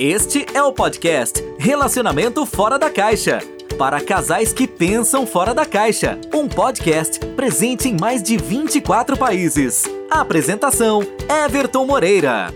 Este é o podcast Relacionamento Fora da Caixa. Para casais que pensam fora da caixa. Um podcast presente em mais de 24 países. Apresentação: Everton Moreira.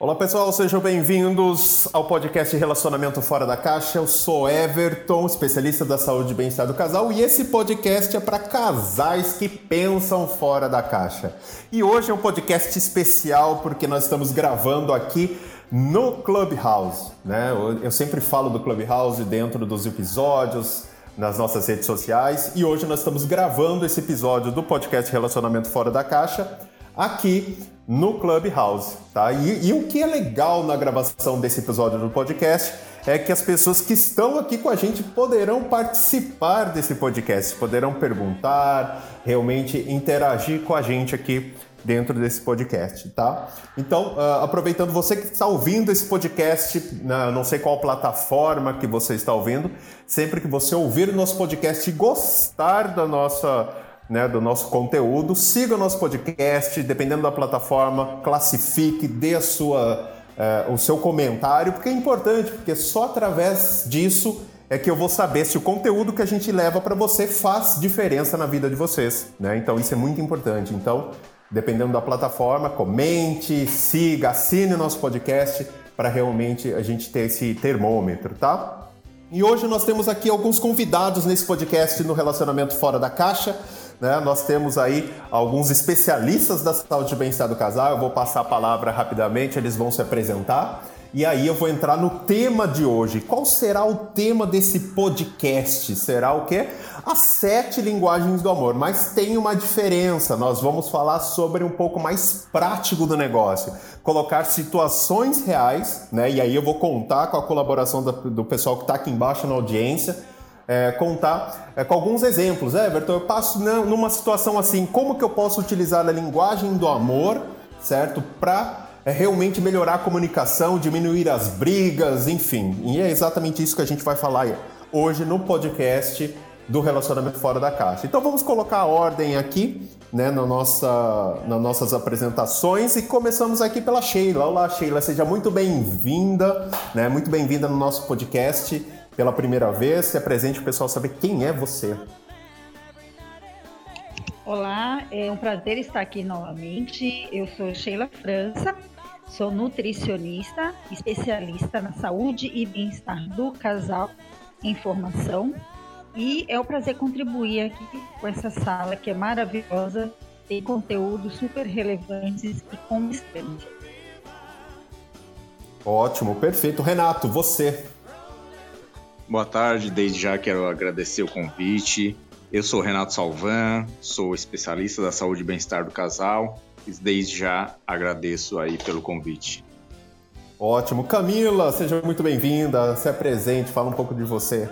Olá pessoal, sejam bem-vindos ao podcast Relacionamento Fora da Caixa. Eu sou Everton, especialista da saúde e bem-estar do casal, e esse podcast é para casais que pensam fora da caixa. E hoje é um podcast especial porque nós estamos gravando aqui no Clubhouse, né? Eu sempre falo do Clubhouse dentro dos episódios, nas nossas redes sociais, e hoje nós estamos gravando esse episódio do podcast Relacionamento Fora da Caixa aqui no Clubhouse, tá? E, e, o que é legal na gravação desse episódio do podcast é que as pessoas que estão aqui com a gente poderão participar desse podcast, poderão perguntar, realmente interagir com a gente aqui dentro desse podcast, tá? Então, uh, aproveitando você que está ouvindo esse podcast, na, não sei qual plataforma que você está ouvindo, sempre que você ouvir o nosso podcast e gostar da nossa né, do nosso conteúdo. Siga o nosso podcast, dependendo da plataforma, classifique, dê a sua, uh, o seu comentário, porque é importante, porque só através disso é que eu vou saber se o conteúdo que a gente leva para você faz diferença na vida de vocês. Né? Então isso é muito importante. Então, dependendo da plataforma, comente, siga, assine o nosso podcast para realmente a gente ter esse termômetro, tá? E hoje nós temos aqui alguns convidados nesse podcast no Relacionamento Fora da Caixa. Né? Nós temos aí alguns especialistas da saúde e bem-estar do casal. Eu vou passar a palavra rapidamente, eles vão se apresentar. E aí eu vou entrar no tema de hoje. Qual será o tema desse podcast? Será o quê? As sete linguagens do amor. Mas tem uma diferença. Nós vamos falar sobre um pouco mais prático do negócio. Colocar situações reais, né? E aí eu vou contar com a colaboração do pessoal que está aqui embaixo na audiência é, contar é, com alguns exemplos. É, Everton, eu passo numa situação assim, como que eu posso utilizar a linguagem do amor, certo? Para é, realmente melhorar a comunicação, diminuir as brigas, enfim. E é exatamente isso que a gente vai falar hoje no podcast do relacionamento fora da caixa. Então vamos colocar a ordem aqui, né, na nossa, nas nossas apresentações e começamos aqui pela Sheila. Olá, Sheila, seja muito bem-vinda, né, muito bem-vinda no nosso podcast pela primeira vez, se apresente o pessoal saber quem é você. Olá, é um prazer estar aqui novamente. Eu sou Sheila França, sou nutricionista, especialista na saúde e bem-estar do casal em formação. E é um prazer contribuir aqui com essa sala que é maravilhosa, tem conteúdos super relevantes e consistentes. Ótimo, perfeito. Renato, você. Boa tarde, desde já quero agradecer o convite. Eu sou Renato Salvan, sou especialista da saúde e bem-estar do casal e desde já agradeço aí pelo convite. Ótimo. Camila, seja muito bem-vinda, se apresente, fala um pouco de você.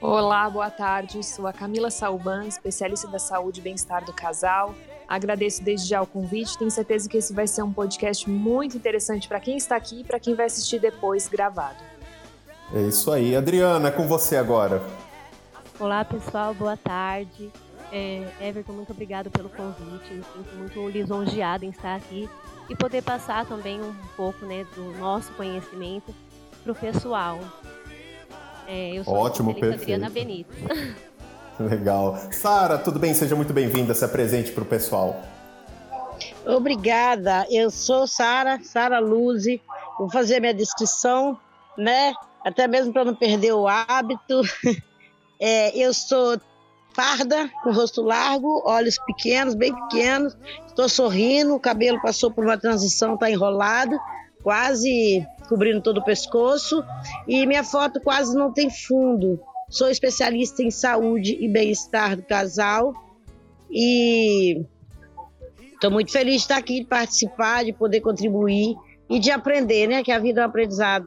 Olá, boa tarde. Sou a Camila Salvan, especialista da saúde e bem-estar do casal. Agradeço desde já o convite. Tenho certeza que esse vai ser um podcast muito interessante para quem está aqui e para quem vai assistir depois gravado. É isso aí. Adriana, é com você agora. Olá, pessoal, boa tarde. É, Everton, muito obrigado pelo convite. Me sinto muito lisonjeada em estar aqui e poder passar também um pouco né, do nosso conhecimento para o pessoal. É, eu sou Ótimo, a Adriana Benito. Legal. Sara, tudo bem? Seja muito bem-vinda. Se apresente para o pessoal. Obrigada. Eu sou Sara, Sara Luzi. Vou fazer minha descrição, né? até mesmo para não perder o hábito. É, eu sou parda, com rosto largo, olhos pequenos, bem pequenos, estou sorrindo, o cabelo passou por uma transição, está enrolado, quase cobrindo todo o pescoço, e minha foto quase não tem fundo. Sou especialista em saúde e bem-estar do casal e estou muito feliz de estar aqui, de participar, de poder contribuir e de aprender, né? Que a vida é um aprendizado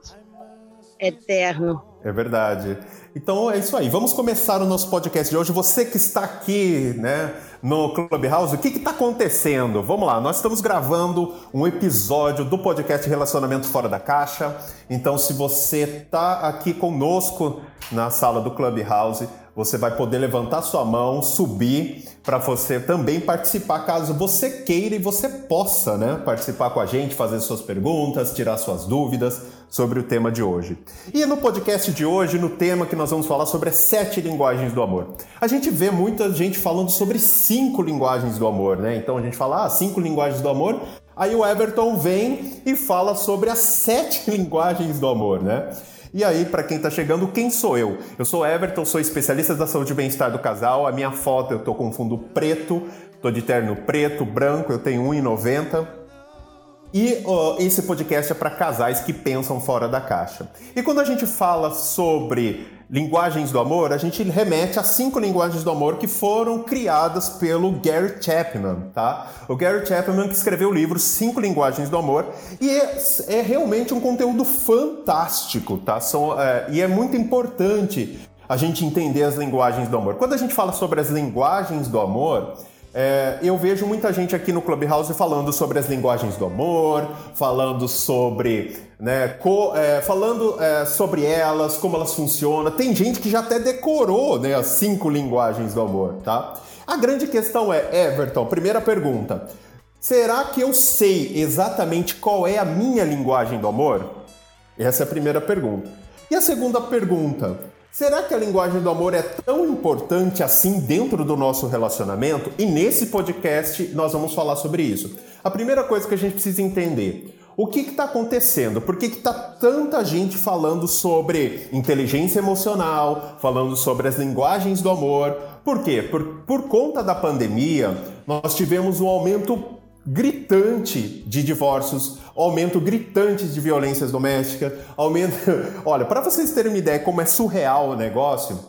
eterno. É verdade. Então é isso aí. Vamos começar o nosso podcast de hoje. Você que está aqui, né, no Clubhouse, o que está acontecendo? Vamos lá, nós estamos gravando um episódio do podcast Relacionamento Fora da Caixa. Então, se você está aqui conosco na sala do Clubhouse, você vai poder levantar sua mão, subir para você também participar, caso você queira e você possa, né, participar com a gente, fazer suas perguntas, tirar suas dúvidas sobre o tema de hoje. E no podcast de hoje, no tema que nós vamos falar sobre as sete linguagens do amor. A gente vê muita gente falando sobre cinco linguagens do amor, né? Então a gente fala, ah, cinco linguagens do amor. Aí o Everton vem e fala sobre as sete linguagens do amor, né? E aí, para quem está chegando, quem sou eu? Eu sou Everton, sou especialista da saúde e bem-estar do casal. A minha foto eu tô com fundo preto, tô de terno preto, branco, eu tenho 1,90. E esse podcast é para casais que pensam fora da caixa. E quando a gente fala sobre linguagens do amor, a gente remete a cinco linguagens do amor que foram criadas pelo Gary Chapman, tá? O Gary Chapman que escreveu o livro Cinco Linguagens do Amor e é, é realmente um conteúdo fantástico, tá? São, é, e é muito importante a gente entender as linguagens do amor. Quando a gente fala sobre as linguagens do amor, é, eu vejo muita gente aqui no Clubhouse falando sobre as linguagens do amor, falando sobre, né, co, é, falando é, sobre elas, como elas funcionam. Tem gente que já até decorou, né, as cinco linguagens do amor, tá? A grande questão é, Everton, primeira pergunta. Será que eu sei exatamente qual é a minha linguagem do amor? Essa é a primeira pergunta. E a segunda pergunta, Será que a linguagem do amor é tão importante assim dentro do nosso relacionamento? E nesse podcast nós vamos falar sobre isso. A primeira coisa que a gente precisa entender. O que está acontecendo? Por que está tanta gente falando sobre inteligência emocional, falando sobre as linguagens do amor? Por quê? Por, por conta da pandemia, nós tivemos um aumento gritante de divórcios, aumento gritante de violências domésticas, aumento. Olha, para vocês terem uma ideia como é surreal o negócio,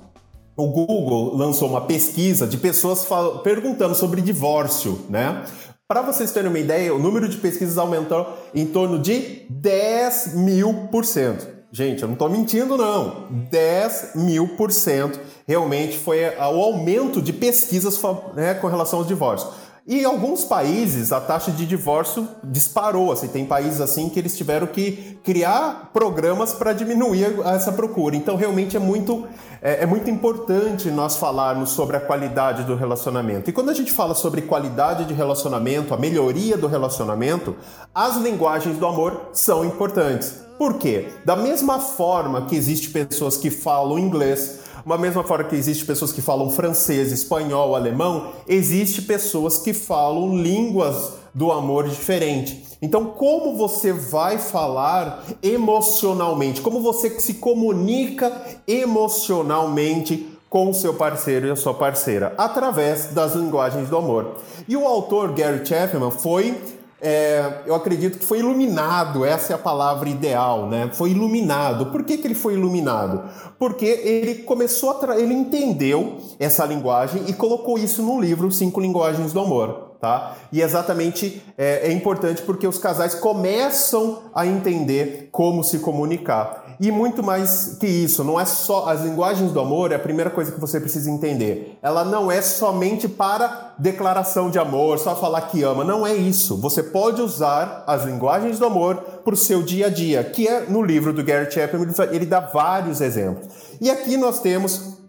o Google lançou uma pesquisa de pessoas perguntando sobre divórcio, né? Para vocês terem uma ideia, o número de pesquisas aumentou em torno de 10 mil por cento. Gente, eu não estou mentindo, não. 10 mil por cento realmente foi o aumento de pesquisas né, com relação aos divórcios. E em alguns países a taxa de divórcio disparou. Assim, tem países assim que eles tiveram que criar programas para diminuir essa procura. Então realmente é muito, é, é, muito importante nós falarmos sobre a qualidade do relacionamento. E quando a gente fala sobre qualidade de relacionamento, a melhoria do relacionamento, as linguagens do amor são importantes. Por quê? Da mesma forma que existem pessoas que falam inglês, uma mesma forma que existe pessoas que falam francês, espanhol, alemão, existe pessoas que falam línguas do amor diferente. Então, como você vai falar emocionalmente? Como você se comunica emocionalmente com o seu parceiro e a sua parceira? Através das linguagens do amor. E o autor Gary Chapman foi é, eu acredito que foi iluminado, essa é a palavra ideal, né? Foi iluminado. Por que, que ele foi iluminado? Porque ele começou a ele entendeu essa linguagem e colocou isso no livro Cinco Linguagens do Amor. Tá? E exatamente é, é importante porque os casais começam a entender como se comunicar. E muito mais que isso, não é só as linguagens do amor, é a primeira coisa que você precisa entender. Ela não é somente para declaração de amor, só falar que ama, não é isso. Você pode usar as linguagens do amor para o seu dia a dia, que é no livro do Gary Chapman, ele dá vários exemplos. E aqui nós temos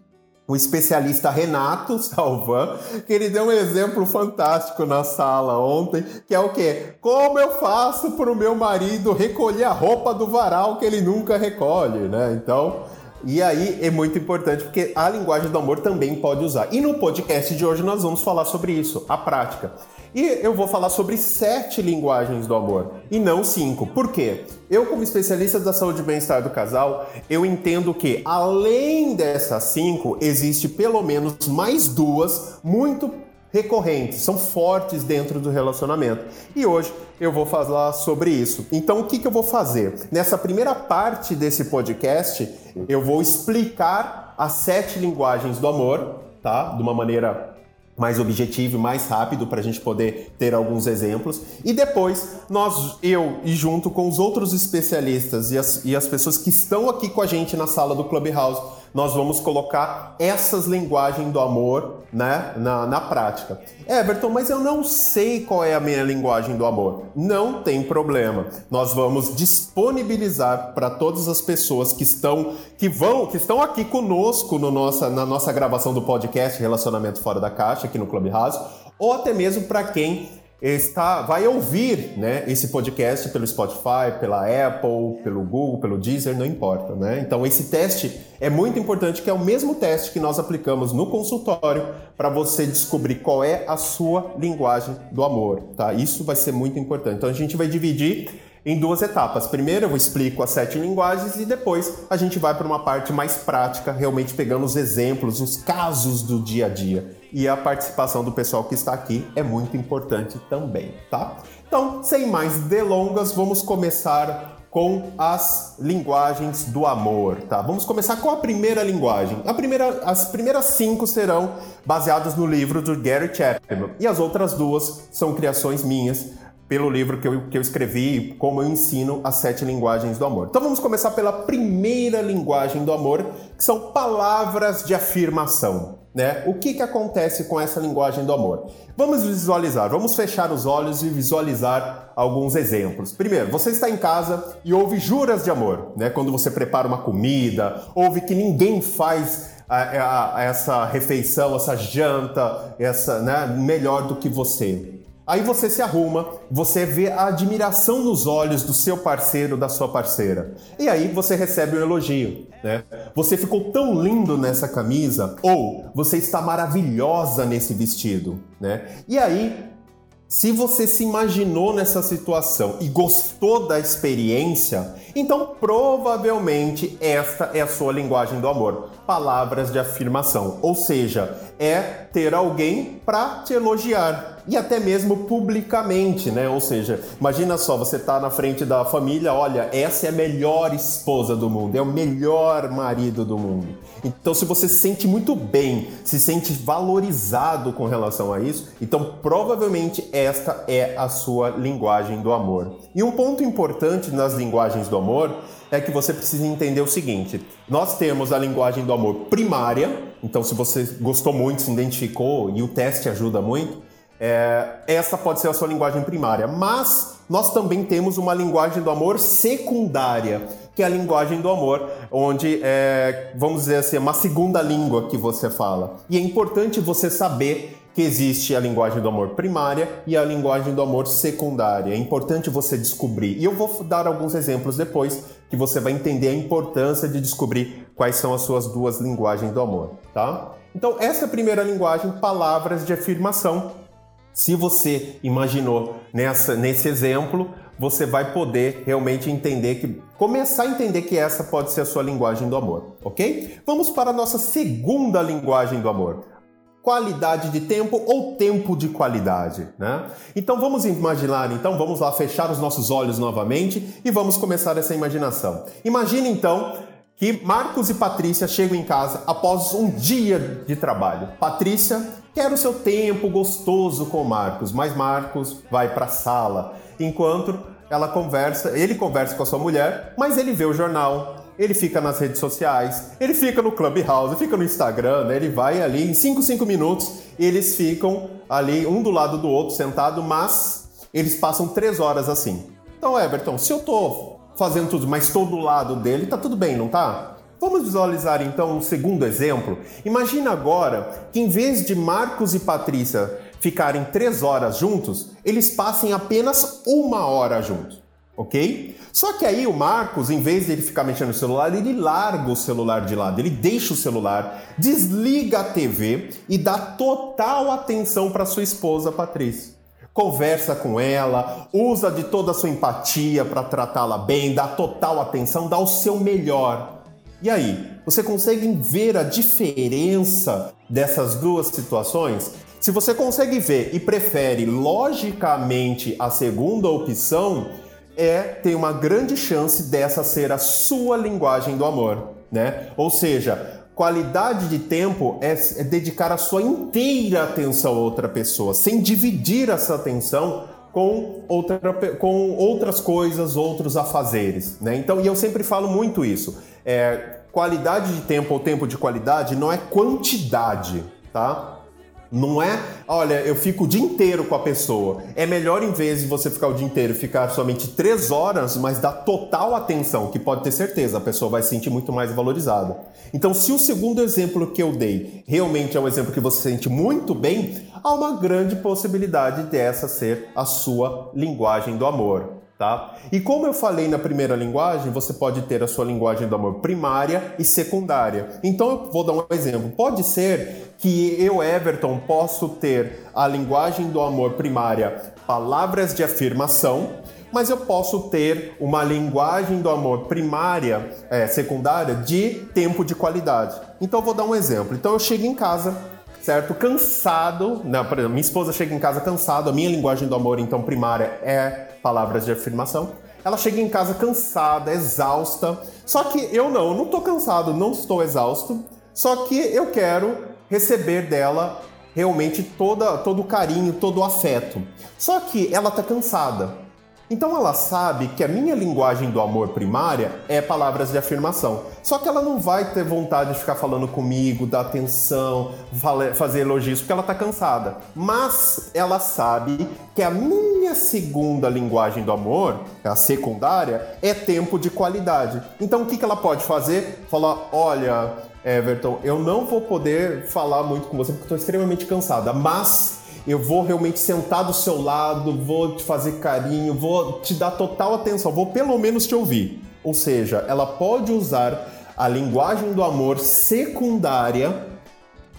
o especialista Renato Salvan, que ele deu um exemplo fantástico na sala ontem, que é o quê? Como eu faço para o meu marido recolher a roupa do varal que ele nunca recolhe, né? Então, e aí é muito importante porque a linguagem do amor também pode usar. E no podcast de hoje nós vamos falar sobre isso, a prática. E eu vou falar sobre sete linguagens do amor e não cinco. Por quê? Eu, como especialista da saúde e bem-estar do casal, eu entendo que além dessas cinco, existe pelo menos mais duas muito recorrentes, são fortes dentro do relacionamento. E hoje eu vou falar sobre isso. Então, o que, que eu vou fazer? Nessa primeira parte desse podcast, eu vou explicar as sete linguagens do amor, tá? De uma maneira mais objetivo e mais rápido para a gente poder ter alguns exemplos. E depois, nós, eu e junto com os outros especialistas e as, e as pessoas que estão aqui com a gente na sala do Clubhouse, nós vamos colocar essas linguagens do amor né, na, na prática. Everton, mas eu não sei qual é a minha linguagem do amor. Não tem problema. Nós vamos disponibilizar para todas as pessoas que estão que vão que estão aqui conosco no nossa, na nossa gravação do podcast Relacionamento Fora da Caixa aqui no Clubhouse, ou até mesmo para quem está, vai ouvir né, esse podcast pelo Spotify, pela Apple, pelo Google, pelo Deezer, não importa. Né? Então, esse teste é muito importante, que é o mesmo teste que nós aplicamos no consultório para você descobrir qual é a sua linguagem do amor. Tá? Isso vai ser muito importante. Então, a gente vai dividir em duas etapas. Primeiro eu explico as sete linguagens e depois a gente vai para uma parte mais prática, realmente pegando os exemplos, os casos do dia a dia. E a participação do pessoal que está aqui é muito importante também, tá? Então, sem mais delongas, vamos começar com as linguagens do amor, tá? Vamos começar com a primeira linguagem. A primeira, as primeiras cinco serão baseadas no livro do Gary Chapman e as outras duas são criações minhas pelo livro que eu, que eu escrevi, Como Eu Ensino as Sete Linguagens do Amor. Então vamos começar pela primeira linguagem do amor, que são palavras de afirmação. Né? O que, que acontece com essa linguagem do amor? Vamos visualizar, vamos fechar os olhos e visualizar alguns exemplos. Primeiro, você está em casa e ouve juras de amor, né? Quando você prepara uma comida, ouve que ninguém faz a, a, a essa refeição, essa janta, essa, né, melhor do que você. Aí você se arruma, você vê a admiração nos olhos do seu parceiro, da sua parceira. E aí você recebe um elogio, né? Você ficou tão lindo nessa camisa ou você está maravilhosa nesse vestido, né? E aí, se você se imaginou nessa situação e gostou da experiência, então provavelmente esta é a sua linguagem do amor, palavras de afirmação, ou seja, é ter alguém para te elogiar, e até mesmo publicamente, né? Ou seja, imagina só, você tá na frente da família, olha, essa é a melhor esposa do mundo, é o melhor marido do mundo. Então, se você se sente muito bem, se sente valorizado com relação a isso, então provavelmente esta é a sua linguagem do amor. E um ponto importante nas linguagens do amor é que você precisa entender o seguinte: nós temos a linguagem do amor primária, então se você gostou muito, se identificou e o teste ajuda muito, é, essa pode ser a sua linguagem primária, mas nós também temos uma linguagem do amor secundária, que é a linguagem do amor, onde é, vamos dizer assim, é uma segunda língua que você fala. E é importante você saber que existe a linguagem do amor primária e a linguagem do amor secundária. É importante você descobrir. E eu vou dar alguns exemplos depois que você vai entender a importância de descobrir quais são as suas duas linguagens do amor, tá? Então, essa é a primeira linguagem, palavras de afirmação se você imaginou nessa, nesse exemplo, você vai poder realmente entender que começar a entender que essa pode ser a sua linguagem do amor, ok? Vamos para a nossa segunda linguagem do amor. Qualidade de tempo ou tempo de qualidade, né? Então vamos imaginar, então vamos lá fechar os nossos olhos novamente e vamos começar essa imaginação. Imagine então que Marcos e Patrícia chegam em casa após um dia de trabalho. Patrícia quer o seu tempo gostoso com Marcos, mas Marcos vai para a sala, enquanto ela conversa, ele conversa com a sua mulher, mas ele vê o jornal, ele fica nas redes sociais, ele fica no Clubhouse, fica no Instagram, né? ele vai ali em 5, 5 minutos, eles ficam ali um do lado do outro sentado, mas eles passam três horas assim. Então, Everton, se eu tô fazendo tudo, mas estou do lado dele, tá tudo bem, não tá? Vamos visualizar então um segundo exemplo. Imagina agora que em vez de Marcos e Patrícia ficarem três horas juntos, eles passem apenas uma hora juntos, ok? Só que aí o Marcos, em vez de ele ficar mexendo no celular, ele larga o celular de lado, ele deixa o celular, desliga a TV e dá total atenção para sua esposa Patrícia conversa com ela, usa de toda a sua empatia para tratá-la bem, dá total atenção, dá o seu melhor. E aí, você consegue ver a diferença dessas duas situações? Se você consegue ver e prefere logicamente a segunda opção, é tem uma grande chance dessa ser a sua linguagem do amor, né? Ou seja, Qualidade de tempo é, é dedicar a sua inteira atenção a outra pessoa, sem dividir essa atenção com, outra, com outras coisas, outros afazeres. Né? Então, e eu sempre falo muito isso. É, qualidade de tempo ou tempo de qualidade não é quantidade, tá? Não é, olha, eu fico o dia inteiro com a pessoa. É melhor, em vez de você ficar o dia inteiro, ficar somente três horas, mas dar total atenção, que pode ter certeza, a pessoa vai se sentir muito mais valorizada. Então, se o segundo exemplo que eu dei realmente é um exemplo que você sente muito bem, há uma grande possibilidade dessa ser a sua linguagem do amor. Tá? E como eu falei na primeira linguagem, você pode ter a sua linguagem do amor primária e secundária. Então eu vou dar um exemplo. Pode ser que eu, Everton, posso ter a linguagem do amor primária, palavras de afirmação, mas eu posso ter uma linguagem do amor primária, é, secundária, de tempo de qualidade. Então eu vou dar um exemplo. Então eu chego em casa, certo? Cansado, né? por exemplo, minha esposa chega em casa cansada, a minha linguagem do amor, então, primária é palavras de afirmação. Ela chega em casa cansada, exausta. Só que eu não, eu não estou cansado, não estou exausto. Só que eu quero receber dela realmente toda, todo o carinho, todo o afeto. Só que ela está cansada. Então ela sabe que a minha linguagem do amor primária é palavras de afirmação. Só que ela não vai ter vontade de ficar falando comigo, dar atenção, fazer elogios, porque ela está cansada. Mas ela sabe que a minha segunda linguagem do amor, a secundária, é tempo de qualidade. Então o que, que ela pode fazer? Falar: olha, Everton, eu não vou poder falar muito com você porque estou extremamente cansada, mas eu vou realmente sentar do seu lado, vou te fazer carinho, vou te dar total atenção, vou pelo menos te ouvir. Ou seja, ela pode usar a linguagem do amor secundária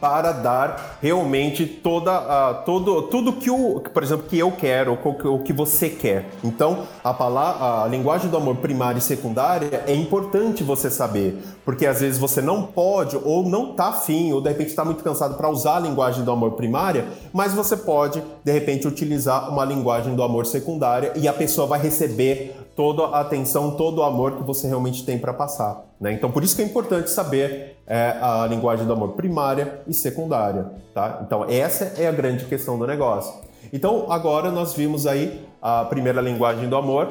para dar realmente toda uh, todo tudo que o por exemplo que eu quero o que você quer então a palavra a linguagem do amor primária e secundária é importante você saber porque às vezes você não pode ou não tá afim ou de repente está muito cansado para usar a linguagem do amor primária mas você pode de repente utilizar uma linguagem do amor secundária e a pessoa vai receber toda a atenção, todo o amor que você realmente tem para passar. Né? Então, por isso que é importante saber é, a linguagem do amor primária e secundária. Tá? Então, essa é a grande questão do negócio. Então, agora nós vimos aí a primeira linguagem do amor,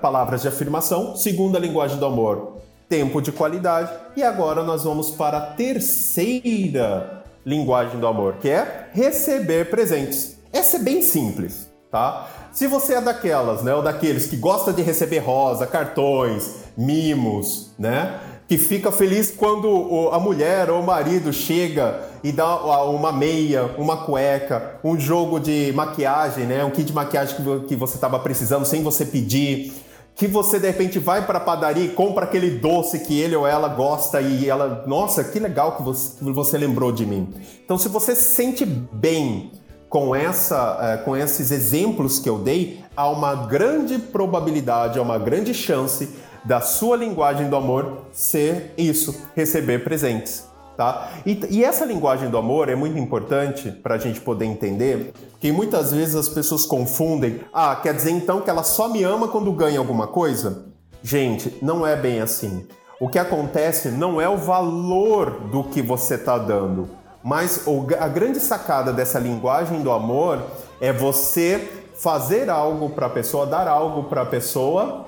palavras de afirmação, segunda linguagem do amor, tempo de qualidade, e agora nós vamos para a terceira linguagem do amor, que é receber presentes. Essa é bem simples, tá? Se você é daquelas, né, ou daqueles que gosta de receber rosa, cartões, mimos, né, que fica feliz quando a mulher ou o marido chega e dá uma meia, uma cueca, um jogo de maquiagem, né, um kit de maquiagem que você estava precisando sem você pedir, que você de repente vai para a padaria e compra aquele doce que ele ou ela gosta e ela, nossa, que legal que você, você lembrou de mim. Então, se você se sente bem com, essa, é, com esses exemplos que eu dei, há uma grande probabilidade, há uma grande chance da sua linguagem do amor ser isso, receber presentes. Tá? E, e essa linguagem do amor é muito importante para a gente poder entender que muitas vezes as pessoas confundem. Ah, quer dizer então que ela só me ama quando ganha alguma coisa? Gente, não é bem assim. O que acontece não é o valor do que você está dando, mas a grande sacada dessa linguagem do amor é você fazer algo para a pessoa, dar algo para a pessoa,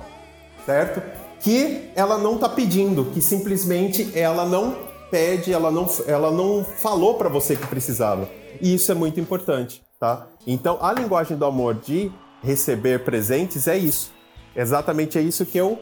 certo? Que ela não está pedindo, que simplesmente ela não pede, ela não, ela não falou para você que precisava. E isso é muito importante, tá? Então, a linguagem do amor de receber presentes é isso. Exatamente é isso que eu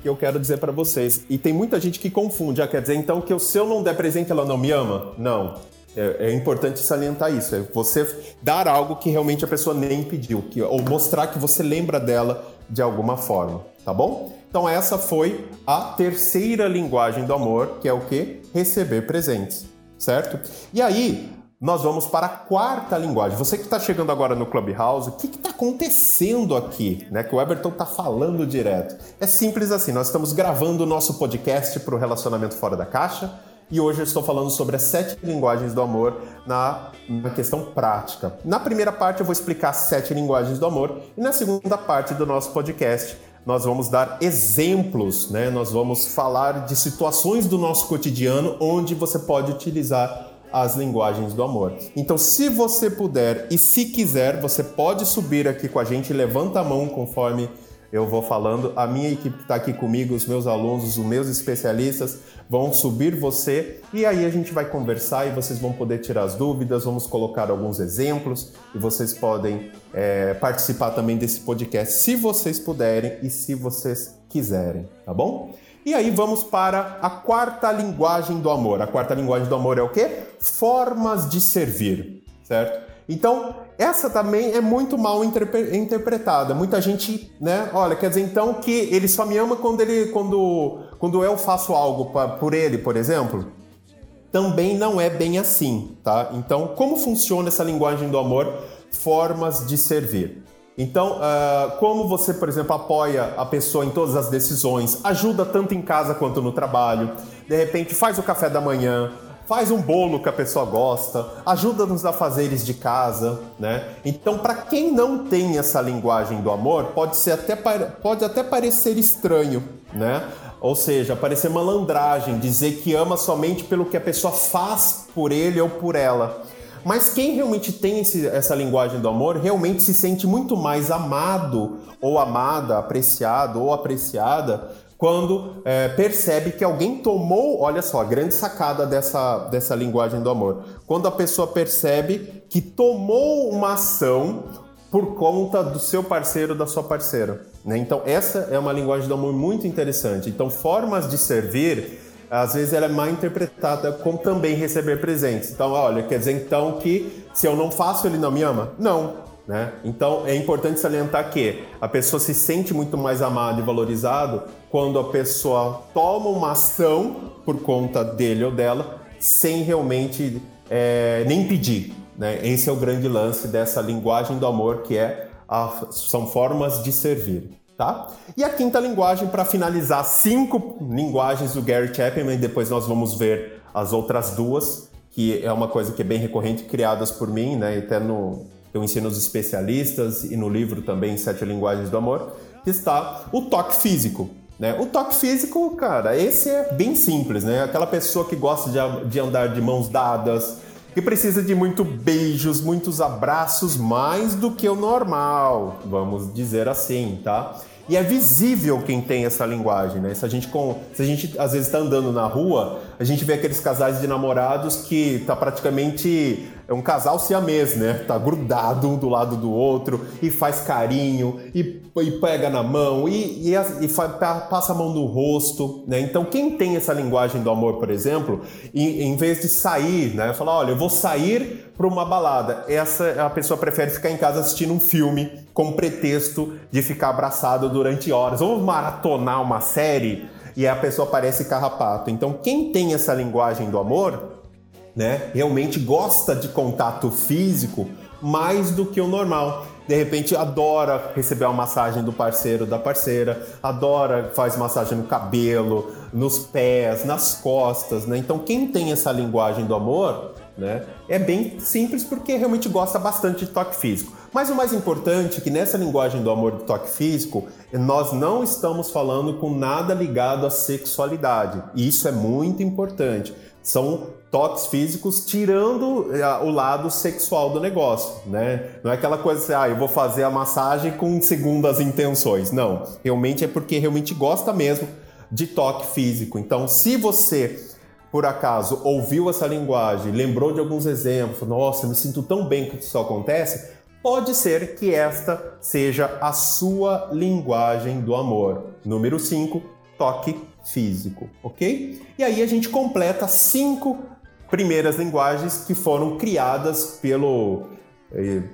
que eu quero dizer para vocês. E tem muita gente que confunde, ah, quer dizer então que se eu não der presente ela não me ama? Não. É, é, importante salientar isso, é você dar algo que realmente a pessoa nem pediu, que, ou mostrar que você lembra dela de alguma forma, tá bom? Então essa foi a terceira linguagem do amor, que é o que? Receber presentes, certo? E aí, nós vamos para a quarta linguagem. Você que está chegando agora no Clubhouse, o que está acontecendo aqui? Né, que o Everton está falando direto. É simples assim, nós estamos gravando o nosso podcast para o Relacionamento Fora da Caixa e hoje eu estou falando sobre as sete linguagens do amor na, na, questão prática. Na primeira parte eu vou explicar as sete linguagens do amor e na segunda parte do nosso podcast nós vamos dar exemplos, né? Nós vamos falar de situações do nosso cotidiano onde você pode utilizar as linguagens do amor. Então, se você puder e se quiser, você pode subir aqui com a gente, levanta a mão conforme eu vou falando. A minha equipe está aqui comigo, os meus alunos, os meus especialistas vão subir você e aí a gente vai conversar e vocês vão poder tirar as dúvidas. Vamos colocar alguns exemplos e vocês podem é, participar também desse podcast se vocês puderem e se vocês quiserem, tá bom? E aí vamos para a quarta linguagem do amor. A quarta linguagem do amor é o quê? Formas de servir, certo? Então, essa também é muito mal interpretada. Muita gente, né? Olha, quer dizer então que ele só me ama quando ele quando quando eu faço algo pra, por ele, por exemplo? Também não é bem assim, tá? Então, como funciona essa linguagem do amor? Formas de servir. Então, uh, como você, por exemplo, apoia a pessoa em todas as decisões, ajuda tanto em casa quanto no trabalho, de repente faz o café da manhã, faz um bolo que a pessoa gosta, ajuda nos afazeres de casa, né? Então, para quem não tem essa linguagem do amor, pode ser até pode até parecer estranho, né? Ou seja, parecer malandragem, dizer que ama somente pelo que a pessoa faz por ele ou por ela. Mas quem realmente tem esse, essa linguagem do amor realmente se sente muito mais amado ou amada, apreciado ou apreciada quando é, percebe que alguém tomou, olha só, a grande sacada dessa, dessa linguagem do amor. Quando a pessoa percebe que tomou uma ação por conta do seu parceiro, da sua parceira. Né? Então, essa é uma linguagem do amor muito interessante. Então, formas de servir, às vezes ela é mal interpretada como também receber presentes. Então, olha, quer dizer então que se eu não faço, ele não me ama? Não, né? Então é importante salientar que a pessoa se sente muito mais amada e valorizado quando a pessoa toma uma ação por conta dele ou dela sem realmente é, nem pedir. Né? Esse é o grande lance dessa linguagem do amor que é a, são formas de servir. Tá? E a quinta linguagem, para finalizar, cinco linguagens do Gary Chapman, e depois nós vamos ver as outras duas, que é uma coisa que é bem recorrente, criadas por mim, né? Até no, eu ensino os especialistas e no livro também Sete Linguagens do Amor, está o toque físico. Né? O toque físico, cara, esse é bem simples, né? Aquela pessoa que gosta de, de andar de mãos dadas, que precisa de muito beijos, muitos abraços, mais do que o normal, vamos dizer assim, tá? E é visível quem tem essa linguagem, né? Se a gente, com, se a gente às vezes está andando na rua, a gente vê aqueles casais de namorados que tá praticamente é um casal siamês, né? Tá grudado um do lado do outro e faz carinho e, e pega na mão e, e, e faz, passa a mão no rosto, né? Então quem tem essa linguagem do amor, por exemplo, em, em vez de sair, né? Falar, olha, eu vou sair para uma balada. Essa a pessoa prefere ficar em casa assistindo um filme com pretexto de ficar abraçado durante horas ou maratonar uma série e a pessoa parece carrapato. Então quem tem essa linguagem do amor né, realmente gosta de contato físico mais do que o normal. De repente adora receber uma massagem do parceiro, da parceira, adora faz massagem no cabelo, nos pés, nas costas, né? Então quem tem essa linguagem do amor, né, é bem simples porque realmente gosta bastante de toque físico. Mas o mais importante é que nessa linguagem do amor do toque físico, nós não estamos falando com nada ligado à sexualidade. E isso é muito importante. São toques físicos tirando eh, o lado sexual do negócio, né? Não é aquela coisa assim, ah, eu vou fazer a massagem com segundas intenções. Não, realmente é porque realmente gosta mesmo de toque físico. Então, se você por acaso ouviu essa linguagem, lembrou de alguns exemplos, nossa, me sinto tão bem que isso acontece, pode ser que esta seja a sua linguagem do amor. Número 5, toque físico, ok? E aí a gente completa cinco primeiras linguagens que foram criadas pelo,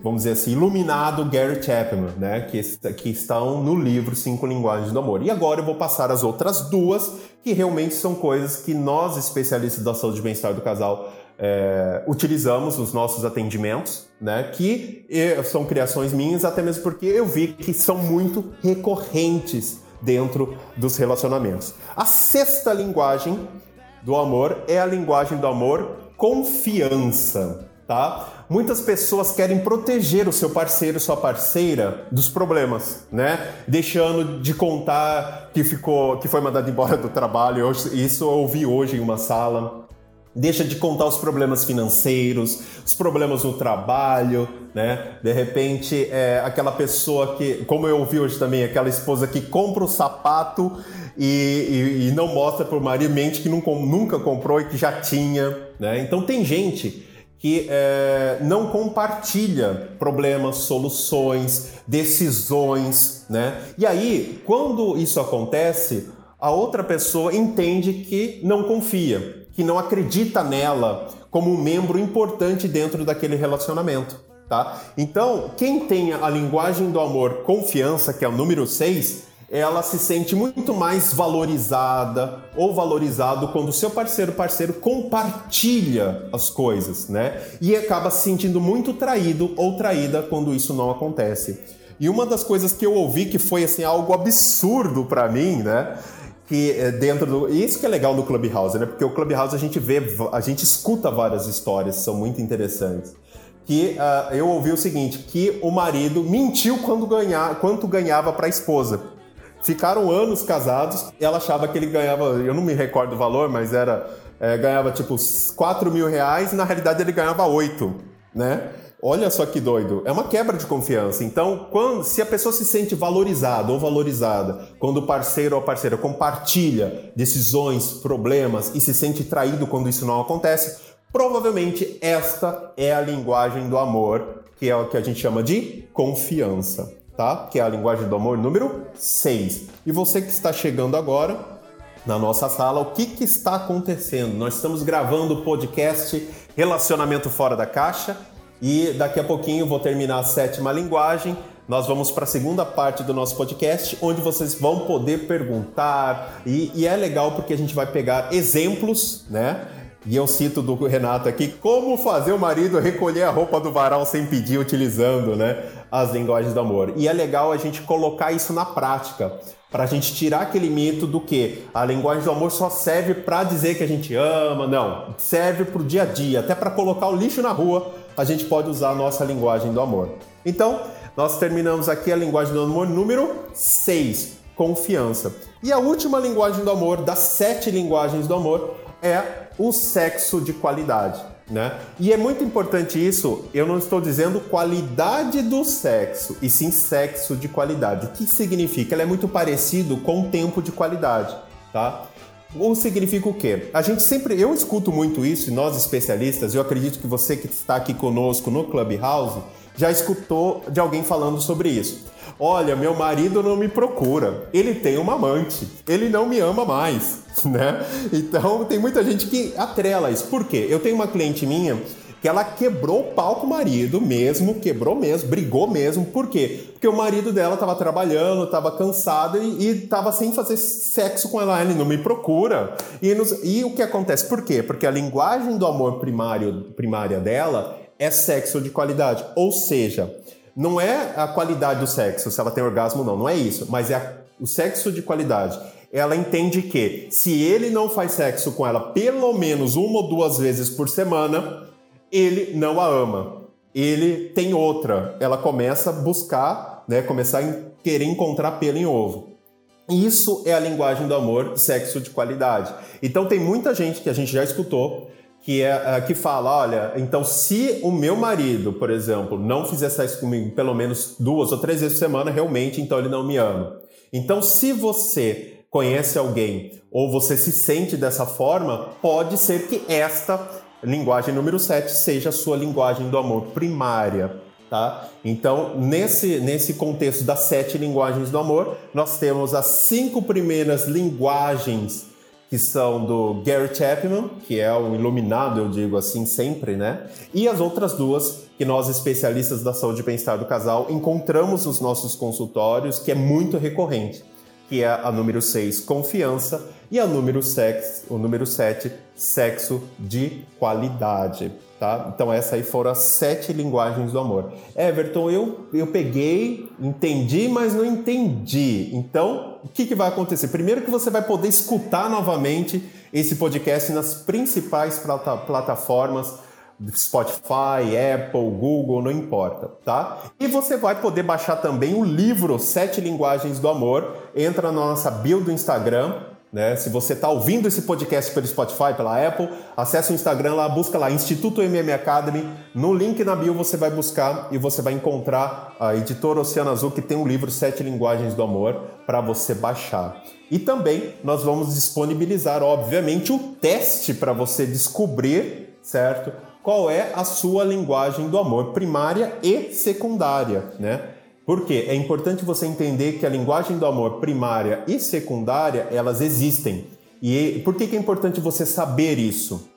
vamos dizer assim, iluminado Gary Chapman, né? Que, que estão no livro Cinco Linguagens do Amor. E agora eu vou passar as outras duas, que realmente são coisas que nós, especialistas da saúde e bem-estar do casal, é, utilizamos nos nossos atendimentos, né? Que são criações minhas, até mesmo porque eu vi que são muito recorrentes dentro dos relacionamentos. A sexta linguagem do amor é a linguagem do amor confiança. Tá? Muitas pessoas querem proteger o seu parceiro, sua parceira dos problemas, né? Deixando de contar que ficou, que foi mandado embora do trabalho. Isso eu ouvi hoje em uma sala. Deixa de contar os problemas financeiros, os problemas no trabalho, né? De repente, é aquela pessoa que, como eu ouvi hoje também, aquela esposa que compra o sapato e, e, e não mostra para o marido, mente que nunca, nunca comprou e que já tinha, né? Então tem gente que é, não compartilha problemas, soluções, decisões, né? E aí, quando isso acontece, a outra pessoa entende que não confia, que não acredita nela como um membro importante dentro daquele relacionamento, tá? Então, quem tem a linguagem do amor confiança, que é o número 6, ela se sente muito mais valorizada ou valorizado quando o seu parceiro parceiro compartilha as coisas, né? E acaba se sentindo muito traído ou traída quando isso não acontece. E uma das coisas que eu ouvi que foi assim algo absurdo para mim, né? Que é dentro do isso que é legal no Clubhouse, né? Porque o Clubhouse a gente vê, a gente escuta várias histórias, são muito interessantes que uh, eu ouvi o seguinte, que o marido mentiu quando ganhar, quanto ganhava para a esposa. Ficaram anos casados ela achava que ele ganhava, eu não me recordo o valor, mas era, é, ganhava tipo 4 mil reais e na realidade ele ganhava 8, né? Olha só que doido. É uma quebra de confiança. Então, quando, se a pessoa se sente valorizada ou valorizada, quando o parceiro ou a parceira compartilha decisões, problemas e se sente traído quando isso não acontece, provavelmente esta é a linguagem do amor, que é o que a gente chama de confiança tá? Que é a linguagem do amor número 6. E você que está chegando agora na nossa sala, o que, que está acontecendo? Nós estamos gravando o podcast Relacionamento Fora da Caixa e daqui a pouquinho vou terminar a sétima linguagem. Nós vamos para a segunda parte do nosso podcast, onde vocês vão poder perguntar. E, e é legal porque a gente vai pegar exemplos, né? E eu cito do Renato aqui como fazer o marido recolher a roupa do varal sem pedir, utilizando né, as linguagens do amor. E é legal a gente colocar isso na prática, para a gente tirar aquele mito do que a linguagem do amor só serve para dizer que a gente ama, não. Serve para o dia a dia, até para colocar o lixo na rua, a gente pode usar a nossa linguagem do amor. Então, nós terminamos aqui a linguagem do amor número 6, confiança. E a última linguagem do amor, das sete linguagens do amor, é o sexo de qualidade. Né? E é muito importante isso, eu não estou dizendo qualidade do sexo, e sim sexo de qualidade. O que significa? Ele é muito parecido com tempo de qualidade, tá? Ou significa o quê? A gente sempre, eu escuto muito isso, e nós especialistas, eu acredito que você que está aqui conosco no Clubhouse já escutou de alguém falando sobre isso. Olha, meu marido não me procura, ele tem uma amante, ele não me ama mais, né? Então tem muita gente que atrela isso. Por quê? Eu tenho uma cliente minha que ela quebrou o pau com o marido mesmo, quebrou mesmo, brigou mesmo. Por quê? Porque o marido dela estava trabalhando, estava cansado e estava sem fazer sexo com ela. Ele não me procura. E, nos, e, o que acontece? Por quê? Porque a linguagem do amor primário, primária dela é sexo de qualidade. Ou seja, não é a qualidade do sexo, se ela tem orgasmo ou não, não é isso, mas é a, o sexo de qualidade. Ela entende que se ele não faz sexo com ela pelo menos uma ou duas vezes por semana, ele não a ama. Ele tem outra. Ela começa a buscar, né, começar a querer encontrar pelo em ovo. Isso é a linguagem do amor, sexo de qualidade. Então tem muita gente que a gente já escutou que é que fala, olha, então se o meu marido, por exemplo, não fizer sexo comigo pelo menos duas ou três vezes por semana, realmente então ele não me ama. Então, se você conhece alguém ou você se sente dessa forma, pode ser que esta linguagem número 7 seja a sua linguagem do amor primária. Tá? Então, nesse, nesse contexto das sete linguagens do amor, nós temos as cinco primeiras linguagens que são do Gary Chapman, que é um iluminado, eu digo assim sempre, né? E as outras duas que nós especialistas da saúde e bem-estar do casal encontramos nos nossos consultórios, que é muito recorrente, que é a número 6, confiança, e a número 7, o número 7, sexo de qualidade. Tá? Então essa aí foram as sete linguagens do amor. Everton, eu, eu peguei, entendi, mas não entendi. Então, o que, que vai acontecer? Primeiro que você vai poder escutar novamente esse podcast nas principais plata plataformas Spotify, Apple, Google, não importa, tá? E você vai poder baixar também o livro Sete Linguagens do Amor. Entra na nossa bio do Instagram, né? Se você está ouvindo esse podcast pelo Spotify, pela Apple, acesse o Instagram lá, busca lá Instituto MM Academy. No link na bio você vai buscar e você vai encontrar a editora Oceano Azul que tem o livro Sete Linguagens do Amor para você baixar. E também nós vamos disponibilizar, obviamente, o teste para você descobrir, certo? Qual é a sua linguagem do amor primária e secundária, né? Porque é importante você entender que a linguagem do amor primária e secundária, elas existem. E por que, que é importante você saber isso?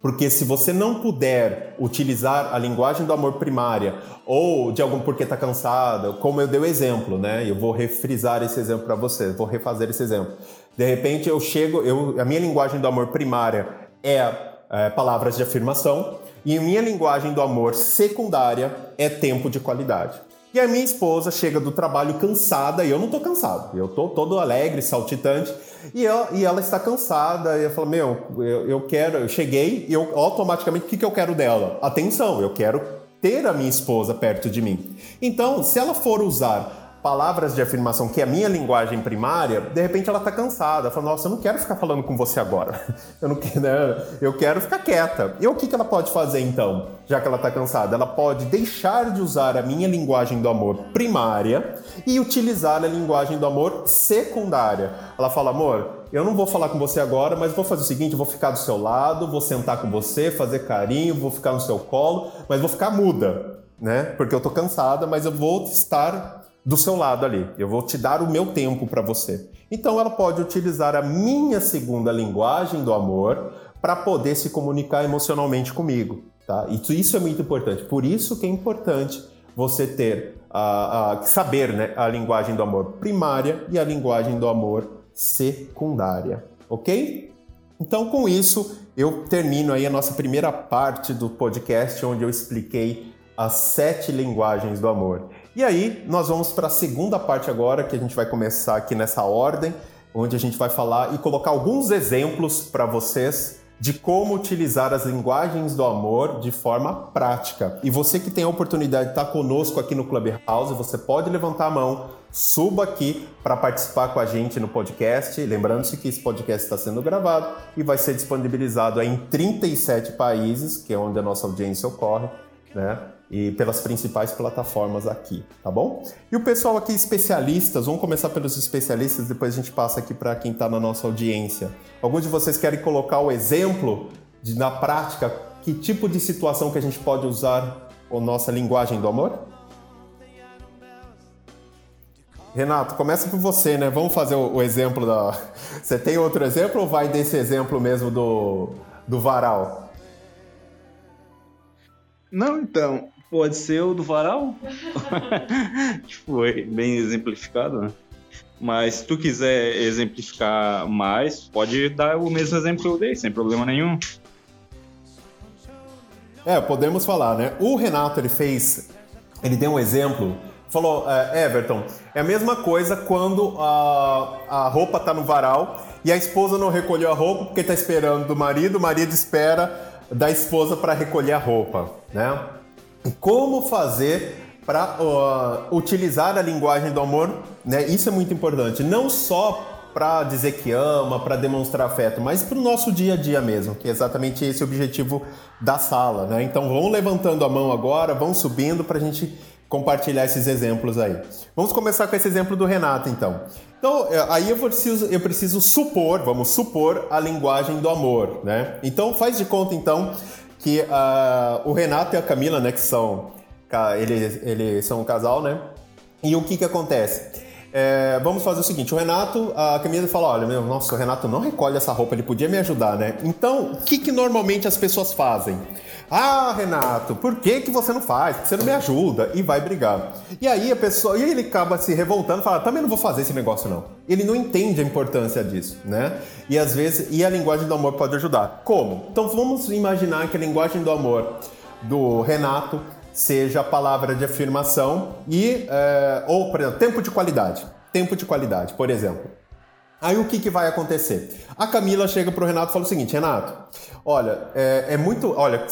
Porque se você não puder utilizar a linguagem do amor primária ou de algum porque está cansada, como eu dei o exemplo, né? Eu vou refrisar esse exemplo para você, vou refazer esse exemplo. De repente eu chego, eu, a minha linguagem do amor primária é, é palavras de afirmação e a minha linguagem do amor secundária é tempo de qualidade. E a minha esposa chega do trabalho cansada, e eu não tô cansado, eu tô todo alegre, saltitante, e ela, e ela está cansada, e eu falo, meu, eu, eu quero, eu cheguei, e eu automaticamente, o que, que eu quero dela? Atenção, eu quero ter a minha esposa perto de mim. Então, se ela for usar palavras de afirmação, que é a minha linguagem primária, de repente ela está cansada. Fala, nossa, eu não quero ficar falando com você agora. Eu, não, né? eu quero ficar quieta. E o que, que ela pode fazer então, já que ela está cansada? Ela pode deixar de usar a minha linguagem do amor primária e utilizar a linguagem do amor secundária. Ela fala, amor, eu não vou falar com você agora, mas vou fazer o seguinte: vou ficar do seu lado, vou sentar com você, fazer carinho, vou ficar no seu colo, mas vou ficar muda, né? Porque eu tô cansada, mas eu vou estar do seu lado ali. Eu vou te dar o meu tempo para você. Então ela pode utilizar a minha segunda linguagem do amor para poder se comunicar emocionalmente comigo, tá? Isso, isso é muito importante. Por isso que é importante você ter a, a saber, né, a linguagem do amor primária e a linguagem do amor secundária, ok? Então com isso eu termino aí a nossa primeira parte do podcast onde eu expliquei as sete linguagens do amor. E aí, nós vamos para a segunda parte agora, que a gente vai começar aqui nessa ordem, onde a gente vai falar e colocar alguns exemplos para vocês de como utilizar as linguagens do amor de forma prática. E você que tem a oportunidade de estar conosco aqui no Clubhouse, você pode levantar a mão, suba aqui para participar com a gente no podcast. Lembrando-se que esse podcast está sendo gravado e vai ser disponibilizado em 37 países, que é onde a nossa audiência ocorre, né? E pelas principais plataformas aqui, tá bom? E o pessoal aqui, especialistas, vamos começar pelos especialistas, depois a gente passa aqui para quem está na nossa audiência. Alguns de vocês querem colocar o exemplo de, na prática, que tipo de situação que a gente pode usar a nossa linguagem do amor? Renato, começa por você, né? Vamos fazer o, o exemplo da. Você tem outro exemplo ou vai desse exemplo mesmo do, do varal? Não, então, Pode ser o do varal. Foi bem exemplificado, né? Mas se tu quiser exemplificar mais, pode dar o mesmo exemplo que eu dei, sem problema nenhum. É, podemos falar, né? O Renato, ele fez, ele deu um exemplo, falou, é, Everton, é a mesma coisa quando a, a roupa tá no varal e a esposa não recolheu a roupa porque tá esperando do marido, o marido espera da esposa para recolher a roupa, né? Como fazer para uh, utilizar a linguagem do amor, né? Isso é muito importante, não só para dizer que ama, para demonstrar afeto, mas para o nosso dia a dia mesmo, que é exatamente esse o objetivo da sala, né? Então vão levantando a mão agora, vão subindo para a gente compartilhar esses exemplos aí. Vamos começar com esse exemplo do Renato, então. Então, é, aí eu preciso, eu preciso supor, vamos supor a linguagem do amor, né? Então, faz de conta, então, que uh, o Renato e a Camila, né, que são eles, eles são um casal, né? E o que que acontece? É, vamos fazer o seguinte, o Renato, a Camila fala, olha, meu, nossa, o Renato não recolhe essa roupa, ele podia me ajudar, né? Então, o que que normalmente as pessoas fazem? Ah, Renato, por que, que você não faz? Porque você não me ajuda e vai brigar. E aí a pessoa, e ele acaba se revoltando, fala, também não vou fazer esse negócio não. Ele não entende a importância disso, né? E às vezes, e a linguagem do amor pode ajudar. Como? Então vamos imaginar que a linguagem do amor do Renato seja a palavra de afirmação e, é, ou, por exemplo, tempo de qualidade. Tempo de qualidade, por exemplo. Aí o que, que vai acontecer? A Camila chega pro Renato e fala o seguinte, Renato, olha, é, é, muito, olha,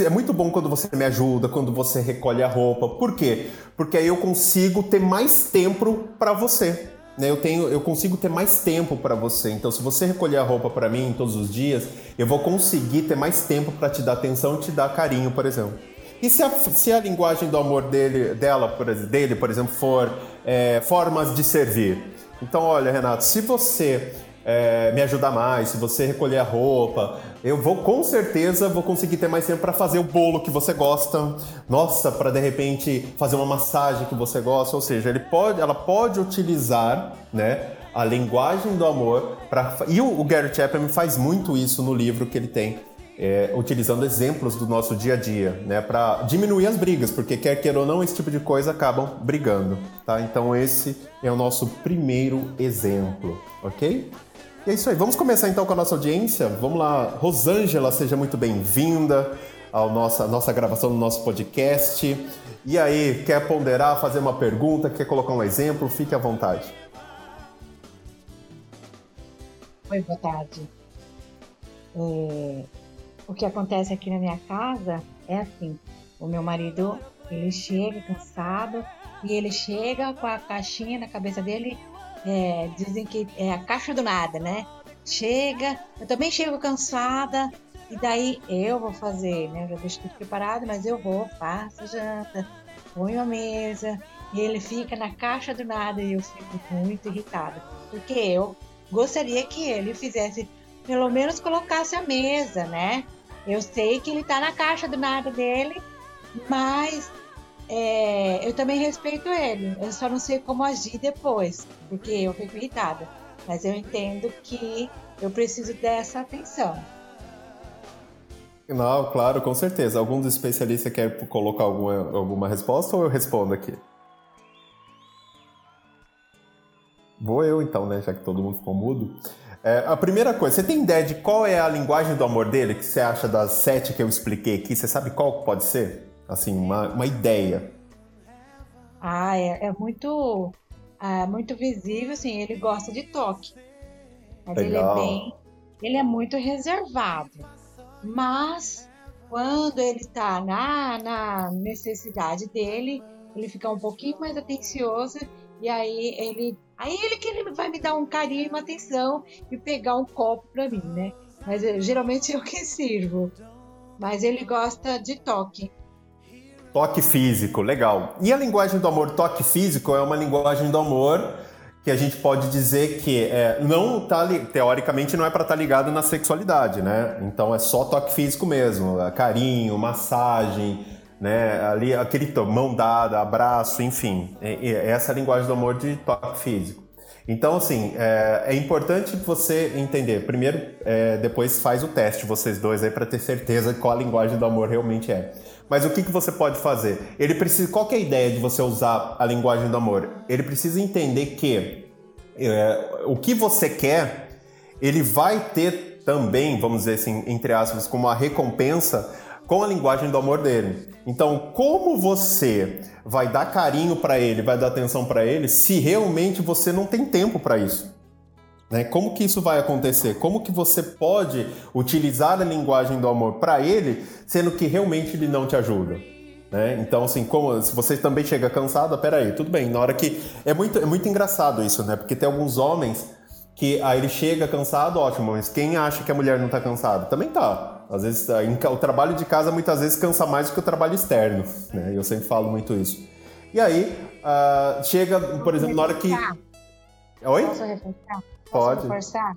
é muito bom quando você me ajuda, quando você recolhe a roupa. Por quê? Porque aí eu consigo ter mais tempo para você. Né? Eu tenho, eu consigo ter mais tempo para você. Então, se você recolher a roupa para mim todos os dias, eu vou conseguir ter mais tempo para te dar atenção, te dar carinho, por exemplo. E se a, se a linguagem do amor dele, dela, dele, por exemplo, for é, formas de servir? Então, olha, Renato, se você é, me ajudar mais, se você recolher a roupa, eu vou com certeza vou conseguir ter mais tempo para fazer o bolo que você gosta. Nossa, para de repente fazer uma massagem que você gosta, ou seja, ele pode, ela pode utilizar, né, a linguagem do amor para e o, o Gary Chapman faz muito isso no livro que ele tem é, utilizando exemplos do nosso dia a dia, né, para diminuir as brigas, porque quer queira ou não, esse tipo de coisa acabam brigando, tá? Então esse é o nosso primeiro exemplo, ok? E é isso aí, vamos começar então com a nossa audiência. Vamos lá, Rosângela, seja muito bem-vinda à nossa, nossa gravação do nosso podcast. E aí, quer ponderar, fazer uma pergunta, quer colocar um exemplo? Fique à vontade. Oi, boa tarde. É, o que acontece aqui na minha casa é assim: o meu marido ele chega cansado e ele chega com a caixinha na cabeça dele. É, dizem que é a caixa do nada, né? Chega, eu também chego cansada e daí eu vou fazer, né? Eu já deixo tudo preparado, mas eu vou, faço janta, ponho a mesa e ele fica na caixa do nada e eu fico muito irritada porque eu gostaria que ele fizesse pelo menos colocasse a mesa, né? Eu sei que ele tá na caixa do nada dele, mas é, eu também respeito ele. Eu só não sei como agir depois, porque eu fico irritada. Mas eu entendo que eu preciso dessa atenção. Não, claro, com certeza. Algum dos especialistas quer colocar alguma, alguma resposta ou eu respondo aqui? Vou eu então, né? Já que todo mundo ficou mudo. É, a primeira coisa, você tem ideia de qual é a linguagem do amor dele que você acha das sete que eu expliquei aqui? Você sabe qual pode ser? Assim, uma, uma ideia. Ah, é, é muito, é muito visível, assim, ele gosta de toque. Mas Legal. ele é bem. Ele é muito reservado. Mas quando ele está na, na necessidade dele, ele fica um pouquinho mais atencioso e aí ele Aí ele que ele vai me dar um carinho uma atenção e pegar um copo para mim, né? Mas eh, geralmente eu que sirvo. Mas ele gosta de toque. Toque físico, legal. E a linguagem do amor toque físico é uma linguagem do amor que a gente pode dizer que é, não tá teoricamente não é para estar tá ligado na sexualidade, né? Então é só toque físico mesmo, carinho, massagem, né? Ali, aquele mão dada, abraço, enfim. Essa é a linguagem do amor de toque físico. Então, assim, é, é importante você entender. Primeiro, é, depois faz o teste, vocês dois aí, para ter certeza qual a linguagem do amor realmente é. Mas o que, que você pode fazer? Ele precisa. Qual é a ideia de você usar a linguagem do amor? Ele precisa entender que é, o que você quer, ele vai ter também, vamos dizer assim, entre aspas, como uma recompensa com a linguagem do amor dele. Então, como você vai dar carinho para ele, vai dar atenção para ele, se realmente você não tem tempo para isso? Né? Como que isso vai acontecer? Como que você pode utilizar a linguagem do amor para ele, sendo que realmente ele não te ajuda? Né? Então, assim, como se você também chega cansado, peraí, tudo bem. Na hora que é muito, é muito engraçado isso, né? Porque tem alguns homens que aí ele chega cansado, ótimo. Mas quem acha que a mulher não está cansada? Também tá. Às vezes, o trabalho de casa muitas vezes cansa mais do que o trabalho externo, né? Eu sempre falo muito isso. E aí, uh, chega, por exemplo, na hora que... Oi? Posso reforçar? Pode. reforçar?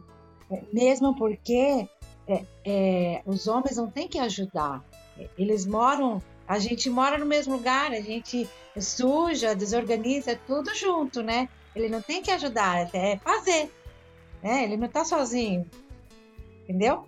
É, mesmo porque é, é, os homens não têm que ajudar. Eles moram... A gente mora no mesmo lugar, a gente suja, desorganiza, tudo junto, né? Ele não tem que ajudar, é fazer. Né? Ele não está sozinho. Entendeu?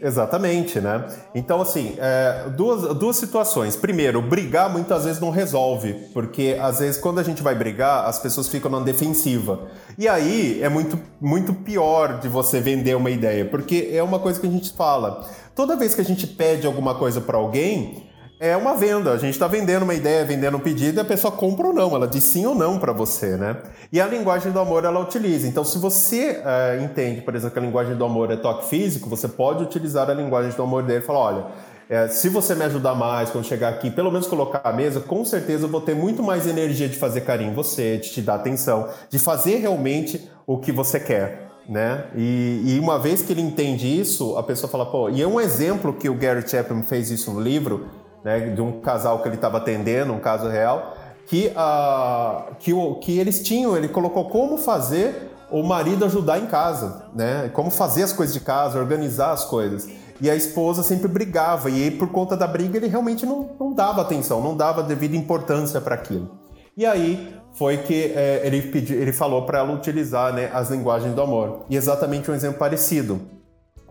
Exatamente, né? Então, assim, é, duas, duas situações. Primeiro, brigar muitas vezes não resolve, porque às vezes quando a gente vai brigar, as pessoas ficam na defensiva. E aí é muito, muito pior de você vender uma ideia, porque é uma coisa que a gente fala. Toda vez que a gente pede alguma coisa para alguém, é uma venda. A gente está vendendo uma ideia, vendendo um pedido e a pessoa compra ou não. Ela diz sim ou não para você, né? E a linguagem do amor ela utiliza. Então, se você uh, entende, por exemplo, que a linguagem do amor é toque físico, você pode utilizar a linguagem do amor dele e falar: olha. É, se você me ajudar mais quando chegar aqui, pelo menos colocar a mesa, com certeza eu vou ter muito mais energia de fazer carinho em você, de te dar atenção, de fazer realmente o que você quer. Né? E, e, uma vez que ele entende isso, a pessoa fala, pô, e é um exemplo que o Gary Chapman fez isso no livro, né, de um casal que ele estava atendendo, um caso real, que, uh, que, o, que eles tinham, ele colocou como fazer o marido ajudar em casa, né? Como fazer as coisas de casa, organizar as coisas. E a esposa sempre brigava, e aí, por conta da briga ele realmente não, não dava atenção, não dava devida importância para aquilo. E aí foi que é, ele, pedi, ele falou para ela utilizar né, as linguagens do amor. E exatamente um exemplo parecido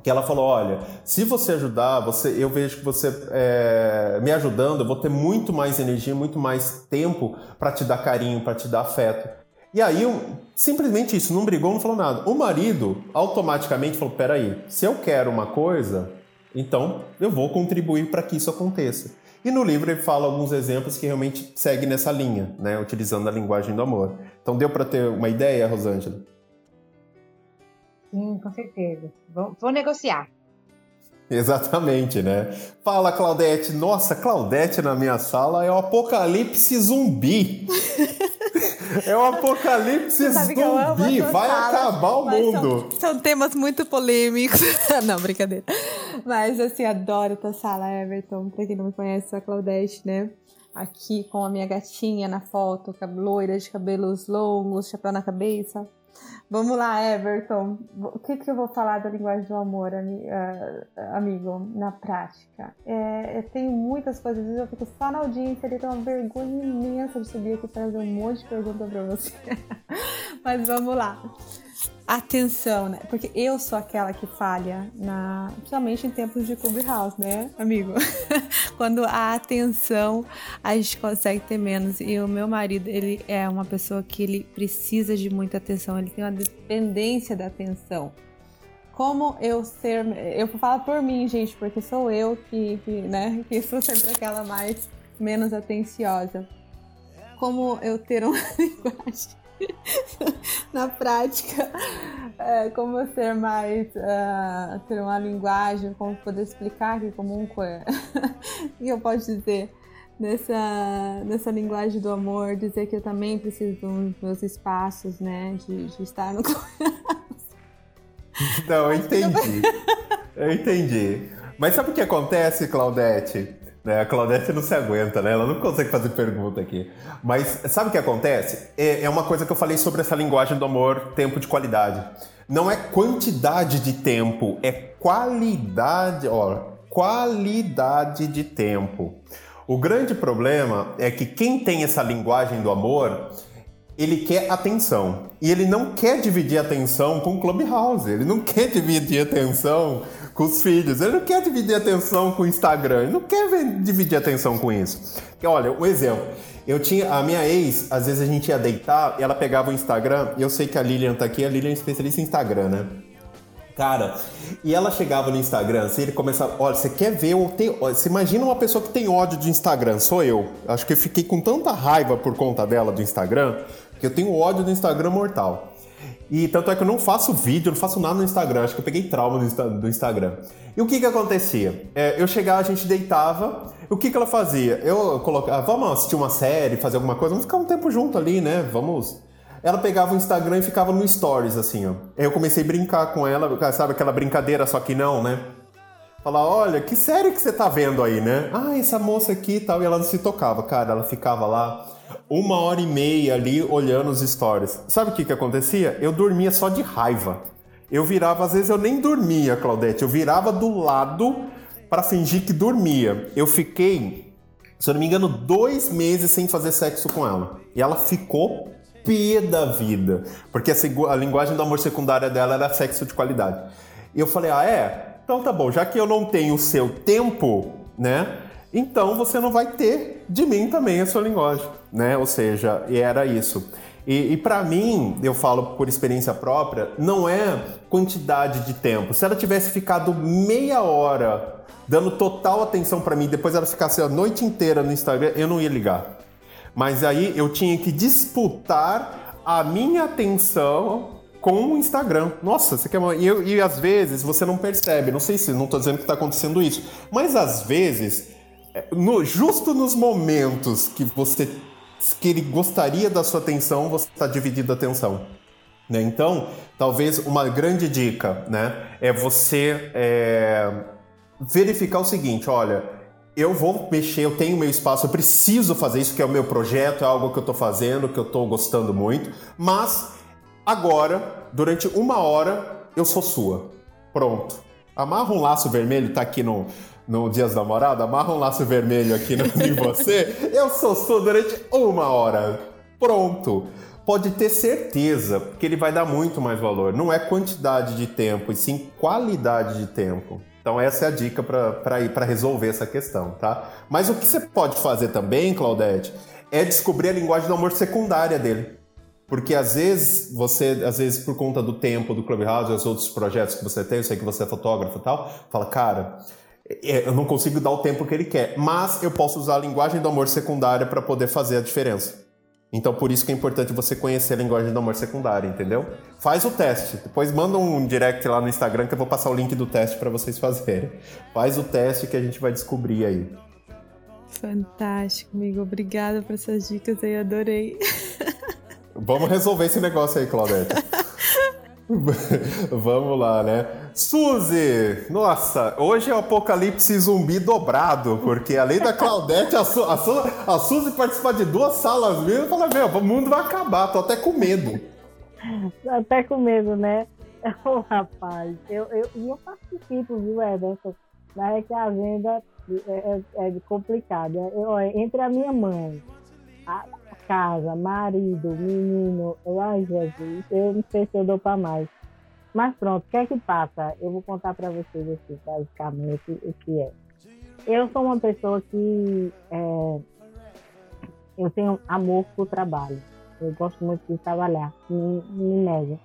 que ela falou: olha, se você ajudar, você, eu vejo que você é, me ajudando, eu vou ter muito mais energia, muito mais tempo para te dar carinho, para te dar afeto. E aí, simplesmente isso, não brigou, não falou nada. O marido automaticamente falou: peraí, se eu quero uma coisa, então eu vou contribuir para que isso aconteça. E no livro ele fala alguns exemplos que realmente seguem nessa linha, né, utilizando a linguagem do amor. Então deu para ter uma ideia, Rosângela? Sim, com certeza. Vou, vou negociar. Exatamente, né? Fala, Claudete. Nossa, Claudete na minha sala é o apocalipse zumbi. é o apocalipse zumbi. Vai sala, acabar o mundo. São, são, temas muito polêmicos. não, brincadeira. Mas, assim, adoro tua sala, Everton. Pra quem não me conhece, sou a Claudete, né? Aqui com a minha gatinha na foto, loira de cabelos longos, chapéu na cabeça. Vamos lá, Everton. O que, que eu vou falar da linguagem do amor, eh, amigo, na prática? É, eu tenho muitas coisas, às vezes eu fico só na audiência, ele tem uma vergonha imensa de subir aqui e fazer um monte de perguntas para você. Mas vamos lá atenção, né? Porque eu sou aquela que falha, na, principalmente em tempos de clubhouse, né, amigo? Quando a atenção a gente consegue ter menos. E o meu marido, ele é uma pessoa que ele precisa de muita atenção, ele tem uma dependência da atenção. Como eu ser. Eu falo por mim, gente, porque sou eu que, que né, que sou sempre aquela mais menos atenciosa. Como eu ter uma linguagem na prática, é, como ser mais, uh, ter uma linguagem, como poder explicar aqui como um que eu posso dizer nessa, nessa linguagem do amor, dizer que eu também preciso dos meus espaços, né, de, de estar no Não, eu entendi. Eu entendi. Mas sabe o que acontece, Claudete? Né? A Claudete não se aguenta, né? Ela não consegue fazer pergunta aqui. Mas sabe o que acontece? É, é uma coisa que eu falei sobre essa linguagem do amor, tempo de qualidade. Não é quantidade de tempo, é qualidade, ó, qualidade de tempo. O grande problema é que quem tem essa linguagem do amor, ele quer atenção. E ele não quer dividir atenção com o Clubhouse. Ele não quer dividir atenção com os filhos. Ele não quer dividir atenção com o Instagram. Ele não quer dividir atenção com isso. Porque, olha, um exemplo. Eu tinha a minha ex, às vezes a gente ia deitar, ela pegava o Instagram. Eu sei que a Lilian tá aqui, a Lilian é especialista em Instagram, né? Cara, e ela chegava no Instagram, assim, ele começava, olha, você quer ver ou tem, você imagina uma pessoa que tem ódio de Instagram, sou eu. Acho que eu fiquei com tanta raiva por conta dela do Instagram, que eu tenho ódio do Instagram mortal. E tanto é que eu não faço vídeo, não faço nada no Instagram. Acho que eu peguei trauma do Instagram. E o que que acontecia? É, eu chegava, a gente deitava. O que que ela fazia? Eu colocava, vamos assistir uma série, fazer alguma coisa, vamos ficar um tempo junto ali, né? Vamos. Ela pegava o Instagram e ficava no Stories, assim, ó. Eu comecei a brincar com ela, sabe aquela brincadeira, só que não, né? Falar, olha, que série que você tá vendo aí, né? Ah, essa moça aqui e tal. E ela não se tocava, cara. Ela ficava lá uma hora e meia ali olhando os stories. Sabe o que que acontecia? Eu dormia só de raiva. Eu virava, às vezes eu nem dormia, Claudete. Eu virava do lado para fingir que dormia. Eu fiquei, se eu não me engano, dois meses sem fazer sexo com ela. E ela ficou pé da vida. Porque a, a linguagem do amor secundária dela era sexo de qualidade. E eu falei, ah, é? Então tá bom, já que eu não tenho o seu tempo, né? Então você não vai ter de mim também a sua linguagem, né? Ou seja, era isso. E, e para mim, eu falo por experiência própria, não é quantidade de tempo. Se ela tivesse ficado meia hora dando total atenção para mim, depois ela ficasse a noite inteira no Instagram, eu não ia ligar. Mas aí eu tinha que disputar a minha atenção com o Instagram. Nossa, você quer uma... e, eu, e às vezes você não percebe. Não sei se não estou dizendo que está acontecendo isso, mas às vezes, é, no, justo nos momentos que você que ele gostaria da sua atenção, você está dividindo a atenção. Né? Então, talvez uma grande dica né, é você é, verificar o seguinte: olha, eu vou mexer, eu tenho meu espaço, eu preciso fazer isso, que é o meu projeto, é algo que eu estou fazendo, que eu estou gostando muito, mas agora, durante uma hora, eu sou sua. Pronto. Amarra um laço vermelho, tá aqui no, no Dias da Namorada, amarra um laço vermelho aqui no, em você, eu sou sua durante uma hora. Pronto. Pode ter certeza que ele vai dar muito mais valor. Não é quantidade de tempo, e sim qualidade de tempo. Então essa é a dica para ir para resolver essa questão, tá? Mas o que você pode fazer também, Claudete, é descobrir a linguagem do amor secundária dele. Porque às vezes você, às vezes por conta do tempo do Clubhouse e os outros projetos que você tem, eu sei que você é fotógrafo e tal, fala, cara, é, eu não consigo dar o tempo que ele quer, mas eu posso usar a linguagem do amor secundária para poder fazer a diferença. Então, por isso que é importante você conhecer a linguagem do amor secundário, entendeu? Faz o teste. Depois manda um direct lá no Instagram que eu vou passar o link do teste para vocês fazerem. Faz o teste que a gente vai descobrir aí. Fantástico, amigo. Obrigada por essas dicas aí, adorei. Vamos resolver esse negócio aí, Claudete. Vamos lá, né? Suzy! Nossa, hoje é o apocalipse zumbi dobrado, porque além da Claudete, a, Su, a, Su, a Suzy participar de duas salas mesmo, eu falei, meu, o mundo vai acabar, tô até com medo. Até com medo, né? Ô, oh, rapaz, eu, eu, eu participo, viu, Ederson? Mas é que a agenda é, é, é complicada. Eu, entre a minha mãe, a, casa, marido, menino. Ai, Jesus, eu não sei se eu dou para mais. Mas pronto, o que é que passa? Eu vou contar para vocês aqui, basicamente, o que é. Eu sou uma pessoa que é, eu tenho amor por trabalho. Eu gosto muito de trabalhar, me, me nego.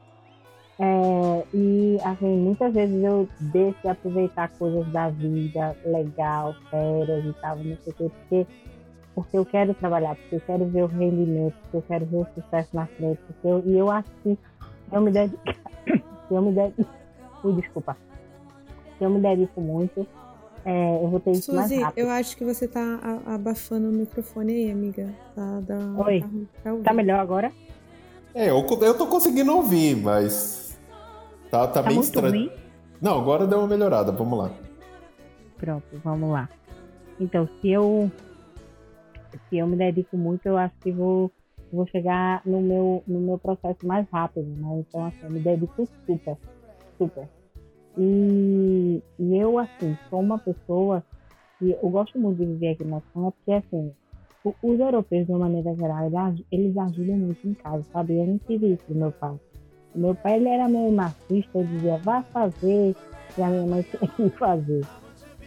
É, e assim, muitas vezes eu deixo de aproveitar coisas da vida, legal, férias e tal, não sei o quê, porque porque eu quero trabalhar, porque eu quero ver o rendimento, porque eu quero ver o sucesso na frente, porque eu, e eu acho que eu me dedico, eu me dedico, desculpa, se eu me dedico muito, é, eu vou ter isso Suzy, mais rápido. eu acho que você tá abafando o microfone aí, amiga. Tá, da, Oi, tá, tá, melhor agora? É, eu, eu tô conseguindo ouvir, mas tá, tá, tá bem estranho. Não, agora deu uma melhorada, vamos lá. Pronto, vamos lá. Então, se eu se eu me dedico muito, eu acho que vou, vou chegar no meu, no meu processo mais rápido, né? Então, assim, eu me dedico super, super. E, e eu, assim, sou uma pessoa que eu gosto muito de viver aqui na Espanha, porque, assim, os europeus, de uma maneira geral, eles ajudam muito em casa, sabe? Eu não tive isso do meu pai. Meu pai, ele era meio machista, ele dizia, vá fazer, e a minha mãe tinha que fazer.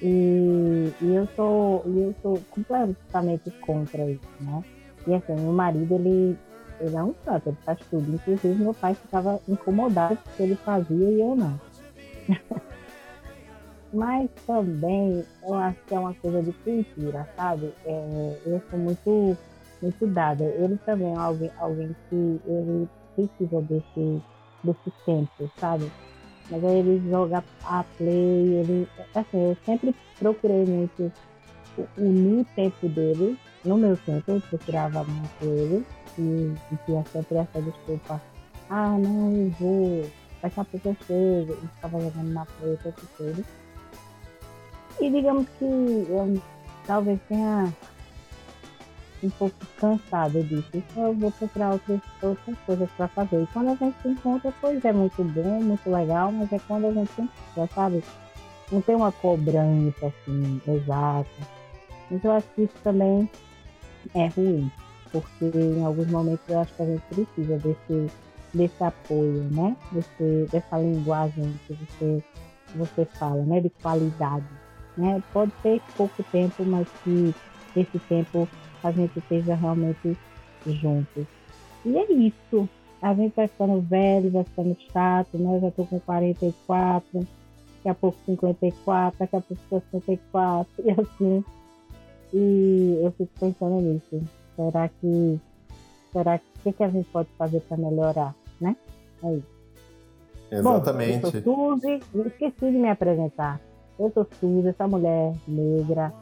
E, e eu sou eu sou completamente contra isso, né? E assim, meu marido, ele, ele é um santo, ele faz tudo. Inclusive, meu pai ficava incomodado porque ele fazia e eu não. Mas também eu acho que é uma coisa de cultura, sabe? É, eu sou muito, muito dada. Ele também é alguém, alguém que ele precisa desse, desse tempo, sabe? Mas aí ele joga a play, ele. Assim, eu sempre procurei muito o tempo dele no meu tempo, eu procurava muito ele e, e tinha sempre essa desculpa. Ah, não, eu vou, daqui a pouco eu chego, e ficava jogando na play o tempo todo. E digamos que eu talvez tenha um pouco cansada disso. Então eu vou procurar outras, outras coisas para fazer. E quando a gente se encontra, pois é muito bom, muito legal, mas é quando a gente se encontra, sabe? Não tem uma cobrança assim, exata. Mas eu acho que isso também é ruim, porque em alguns momentos eu acho que a gente precisa desse, desse apoio, né? Desse, dessa linguagem que você, você fala, né? De qualidade. Né? Pode ter pouco tempo, mas que esse tempo a gente esteja realmente juntos. E é isso. A gente vai ficando velho, vai ficando chato, né? Eu já tô com 44, daqui a pouco 54, daqui a pouco 64, e assim. E eu fico pensando nisso. Será que. Será que o que, a gente pode fazer para melhorar, né? É isso. Exatamente. Bom, eu sou Suzy, esqueci de me apresentar. Eu sou Suzy, essa mulher negra,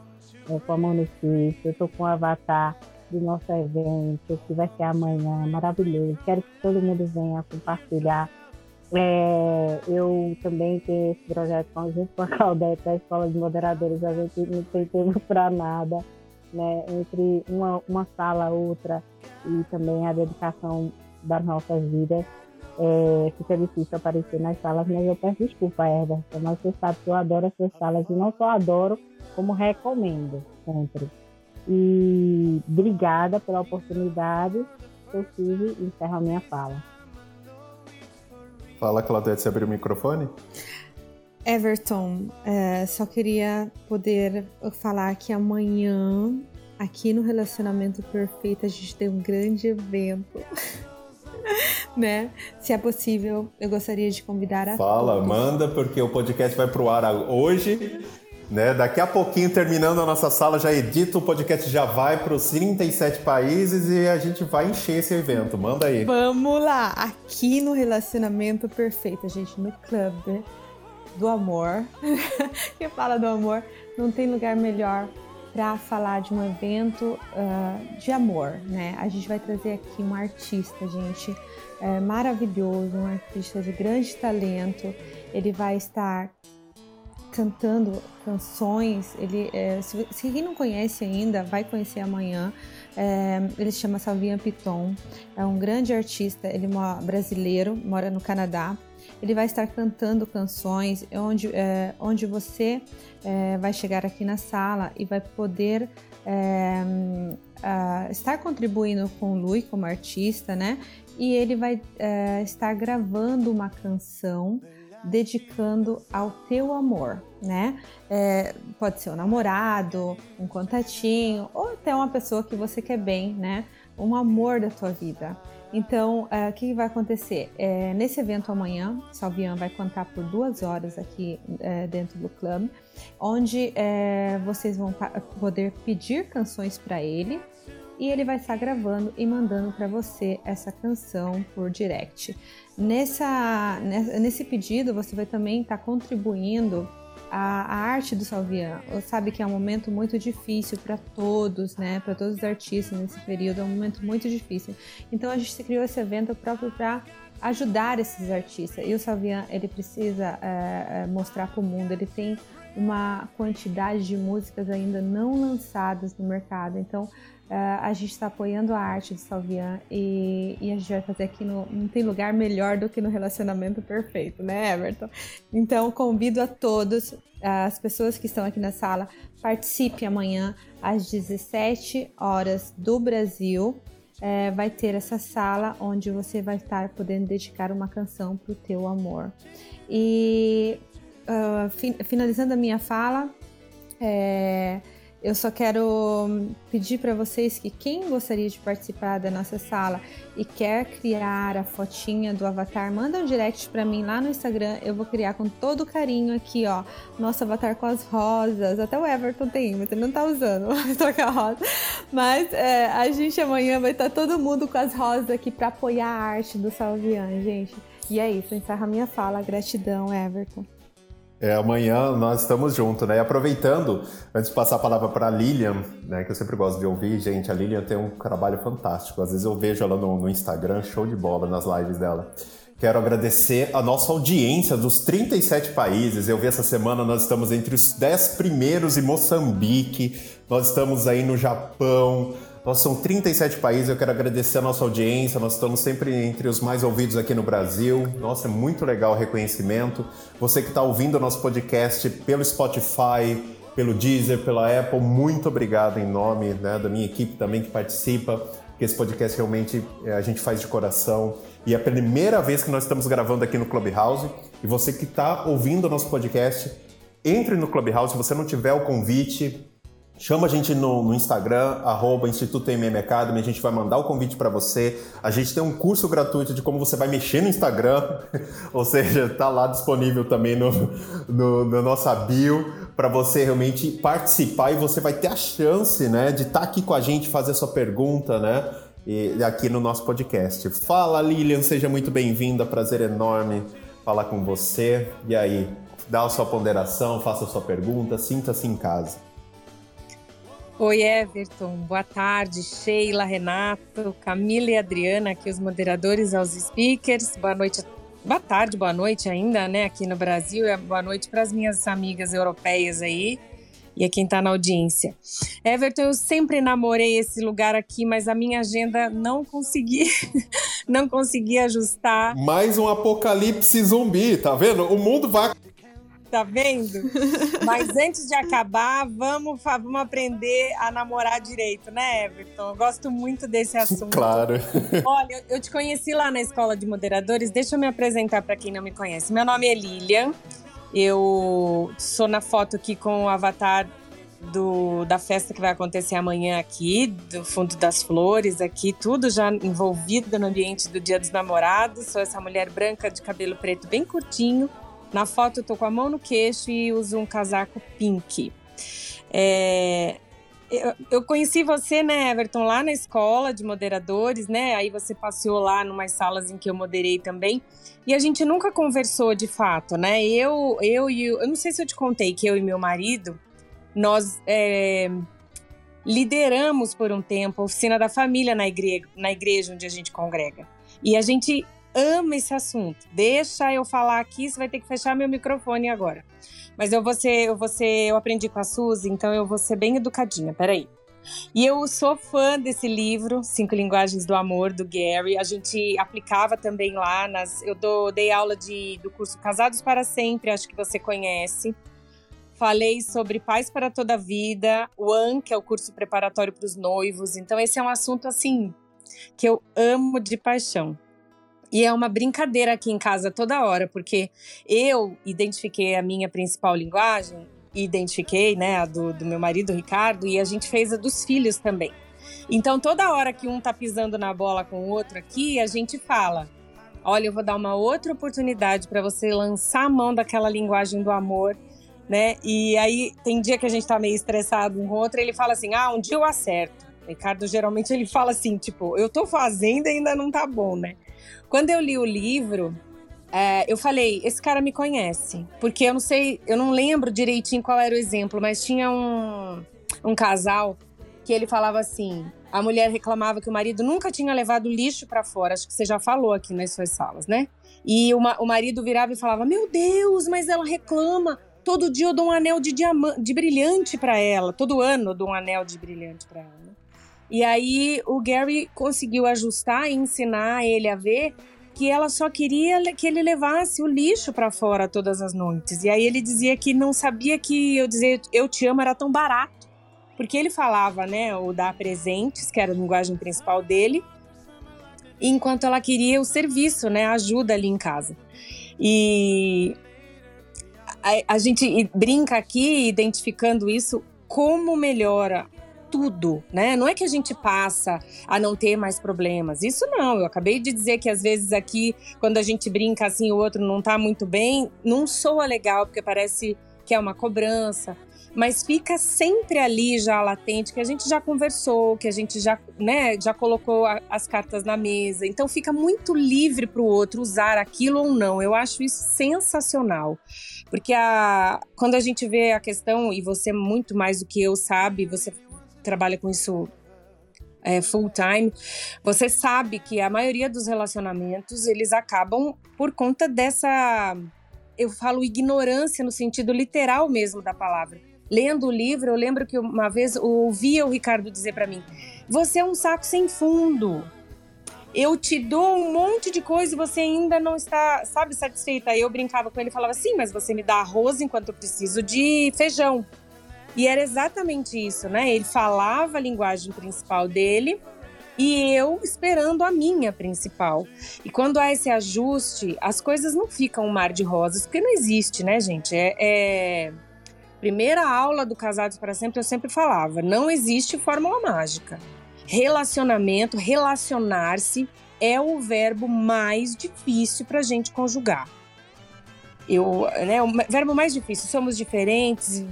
é, com a Suíço, eu tô com o avatar do nosso evento, que vai ser amanhã, maravilhoso. Quero que todo mundo venha compartilhar. É, eu também tenho esse projeto junto com a Claudete da Escola de Moderadores, a gente não tem tempo para nada, né? Entre uma, uma sala outra e também a dedicação das nossas vidas. É, fica difícil aparecer nas salas, mas eu peço desculpa, Everton, mas você sabe que eu adoro essas salas e não só adoro, como recomendo sempre. E obrigada pela oportunidade. Eu tive e encerro a minha fala. Fala, Claudete, você abriu o microfone? Everton, é, só queria poder falar que amanhã, aqui no Relacionamento Perfeito, a gente tem um grande evento. né? Se é possível, eu gostaria de convidar a. Fala, todos. manda, porque o podcast vai pro ar hoje. Né? Daqui a pouquinho, terminando a nossa sala, já edita o podcast, já vai para os 37 países e a gente vai encher esse evento. Manda aí. Vamos lá! Aqui no Relacionamento Perfeito, a gente, no Clube do Amor. Quem fala do amor, não tem lugar melhor para falar de um evento uh, de amor, né? A gente vai trazer aqui um artista, gente, é, maravilhoso, um artista de grande talento. Ele vai estar cantando canções. Ele, é, se, se, quem não conhece ainda, vai conhecer amanhã. É, ele se chama Salvinha Piton. É um grande artista. Ele é brasileiro, mora no Canadá. Ele vai estar cantando canções onde, é, onde você é, vai chegar aqui na sala e vai poder é, estar contribuindo com o Lui como artista, né? E ele vai é, estar gravando uma canção dedicando ao teu amor, né? É, pode ser um namorado, um contatinho ou até uma pessoa que você quer bem, né? Um amor da tua vida. Então, uh, o que vai acontecer? É, nesse evento amanhã, Salvian vai cantar por duas horas aqui é, dentro do clube, onde é, vocês vão poder pedir canções para ele e ele vai estar gravando e mandando para você essa canção por direct. Nessa, nesse pedido, você vai também estar tá contribuindo a, arte do Salvian. Sabe que é um momento muito difícil para todos, né? Para todos os artistas nesse período, é um momento muito difícil. Então a gente criou esse evento próprio para ajudar esses artistas. E o Salvian ele precisa é, mostrar para o mundo. Ele tem uma quantidade de músicas ainda não lançadas no mercado. Então Uh, a gente está apoiando a arte do Salvian e, e, a gente vai fazer aqui no. Não tem lugar melhor do que no relacionamento perfeito, né, Everton? Então, convido a todos, as pessoas que estão aqui na sala, participe amanhã às 17 horas do Brasil. É, vai ter essa sala onde você vai estar podendo dedicar uma canção para o teu amor. E uh, finalizando a minha fala, é, eu só quero pedir para vocês que quem gostaria de participar da nossa sala e quer criar a fotinha do avatar, manda um direct para mim lá no Instagram. Eu vou criar com todo carinho aqui, ó, nosso avatar com as rosas. Até o Everton tem, mas ele não tá usando, vai trocar rosa. Mas é, a gente amanhã vai estar tá todo mundo com as rosas aqui para apoiar a arte do Salvian, gente. E é isso, encerra a minha fala. Gratidão, Everton. É, amanhã nós estamos juntos, né? E aproveitando, antes de passar a palavra para a Lilian, né, que eu sempre gosto de ouvir, gente, a Lilian tem um trabalho fantástico. Às vezes eu vejo ela no, no Instagram, show de bola nas lives dela. Quero agradecer a nossa audiência dos 37 países. Eu vi essa semana, nós estamos entre os 10 primeiros em Moçambique, nós estamos aí no Japão, nós são 37 países, eu quero agradecer a nossa audiência, nós estamos sempre entre os mais ouvidos aqui no Brasil. Nossa, é muito legal o reconhecimento. Você que está ouvindo o nosso podcast pelo Spotify, pelo Deezer, pela Apple, muito obrigado em nome né, da minha equipe também que participa, que esse podcast realmente é, a gente faz de coração. E é a primeira vez que nós estamos gravando aqui no Clubhouse. E você que está ouvindo o nosso podcast, entre no Clubhouse. Se você não tiver o convite, Chama a gente no, no Instagram, arroba Instituto MM Academy, a gente vai mandar o convite para você. A gente tem um curso gratuito de como você vai mexer no Instagram, ou seja, tá lá disponível também no, no, no nossa bio para você realmente participar e você vai ter a chance, né, de estar tá aqui com a gente, fazer a sua pergunta, né, e, aqui no nosso podcast. Fala Lilian, seja muito bem-vinda, prazer enorme falar com você. E aí, dá a sua ponderação, faça a sua pergunta, sinta-se em casa. Oi, Everton. Boa tarde, Sheila, Renato, Camila e Adriana, aqui os moderadores aos speakers. Boa noite, boa tarde, boa noite ainda, né, aqui no Brasil. E boa noite para as minhas amigas europeias aí e a quem está na audiência. Everton, eu sempre namorei esse lugar aqui, mas a minha agenda não consegui, não consegui ajustar. Mais um apocalipse zumbi, tá vendo? O mundo vai tá vendo? Mas antes de acabar, vamos, vamos aprender a namorar direito, né, Everton? Eu gosto muito desse assunto. Claro. Olha, eu te conheci lá na escola de moderadores. Deixa eu me apresentar para quem não me conhece. Meu nome é Lilian. Eu sou na foto aqui com o avatar do, da festa que vai acontecer amanhã aqui, do Fundo das Flores aqui, tudo já envolvido no ambiente do Dia dos Namorados. Sou essa mulher branca de cabelo preto bem curtinho, na foto eu tô com a mão no queixo e uso um casaco pink. É, eu, eu, conheci você, né, Everton, lá na escola de moderadores, né? Aí você passeou lá numas salas em que eu moderei também. E a gente nunca conversou de fato, né? Eu, eu e eu não sei se eu te contei que eu e meu marido, nós é, lideramos por um tempo a oficina da família na igreja, na igreja onde a gente congrega. E a gente ama esse assunto. Deixa eu falar aqui, você vai ter que fechar meu microfone agora. Mas eu vou ser, eu vou ser, eu aprendi com a Suzy, então eu vou ser bem educadinha, peraí. E eu sou fã desse livro, Cinco Linguagens do Amor, do Gary. A gente aplicava também lá nas. Eu dou, dei aula de, do curso Casados para Sempre, acho que você conhece. Falei sobre Paz para Toda a Vida, o AN, que é o curso preparatório para os noivos. Então, esse é um assunto assim que eu amo de paixão. E é uma brincadeira aqui em casa toda hora, porque eu identifiquei a minha principal linguagem, identifiquei, né, a do, do meu marido, Ricardo, e a gente fez a dos filhos também. Então, toda hora que um tá pisando na bola com o outro aqui, a gente fala: olha, eu vou dar uma outra oportunidade para você lançar a mão daquela linguagem do amor, né? E aí, tem dia que a gente tá meio estressado um com o outro, ele fala assim: ah, um dia eu acerto. Ricardo geralmente ele fala assim, tipo, eu tô fazendo e ainda não tá bom, né? Quando eu li o livro, é, eu falei, esse cara me conhece. Porque eu não sei, eu não lembro direitinho qual era o exemplo, mas tinha um, um casal que ele falava assim: a mulher reclamava que o marido nunca tinha levado lixo para fora. Acho que você já falou aqui nas suas salas, né? E uma, o marido virava e falava: Meu Deus, mas ela reclama. Todo dia eu dou um anel de diamante, de brilhante para ela. Todo ano eu dou um anel de brilhante para ela. E aí o Gary conseguiu ajustar e ensinar ele a ver que ela só queria que ele levasse o lixo para fora todas as noites. E aí ele dizia que não sabia que eu dizer eu te amo era tão barato. Porque ele falava, né, o dar presentes, que era a linguagem principal dele, enquanto ela queria o serviço, né, a ajuda ali em casa. E a, a gente brinca aqui identificando isso como melhora tudo, né? Não é que a gente passa a não ter mais problemas. Isso não. Eu acabei de dizer que às vezes aqui, quando a gente brinca assim, o outro não tá muito bem, não soa legal, porque parece que é uma cobrança. Mas fica sempre ali já latente, que a gente já conversou, que a gente já, né, já colocou a, as cartas na mesa. Então fica muito livre para o outro usar aquilo ou não. Eu acho isso sensacional. Porque a, quando a gente vê a questão, e você muito mais do que eu sabe, você trabalha com isso é, full time, você sabe que a maioria dos relacionamentos eles acabam por conta dessa, eu falo ignorância no sentido literal mesmo da palavra. Lendo o livro, eu lembro que uma vez ouvia o Ricardo dizer para mim: "Você é um saco sem fundo. Eu te dou um monte de coisa e você ainda não está, sabe, satisfeita". Aí eu brincava com ele e falava: "Sim, mas você me dá arroz enquanto eu preciso de feijão". E era exatamente isso, né? Ele falava a linguagem principal dele e eu esperando a minha principal. E quando há esse ajuste, as coisas não ficam um mar de rosas, porque não existe, né, gente? É, é... primeira aula do Casados para Sempre, eu sempre falava: não existe fórmula mágica. Relacionamento, relacionar-se é o verbo mais difícil para a gente conjugar. Eu, né, o verbo mais difícil. Somos diferentes,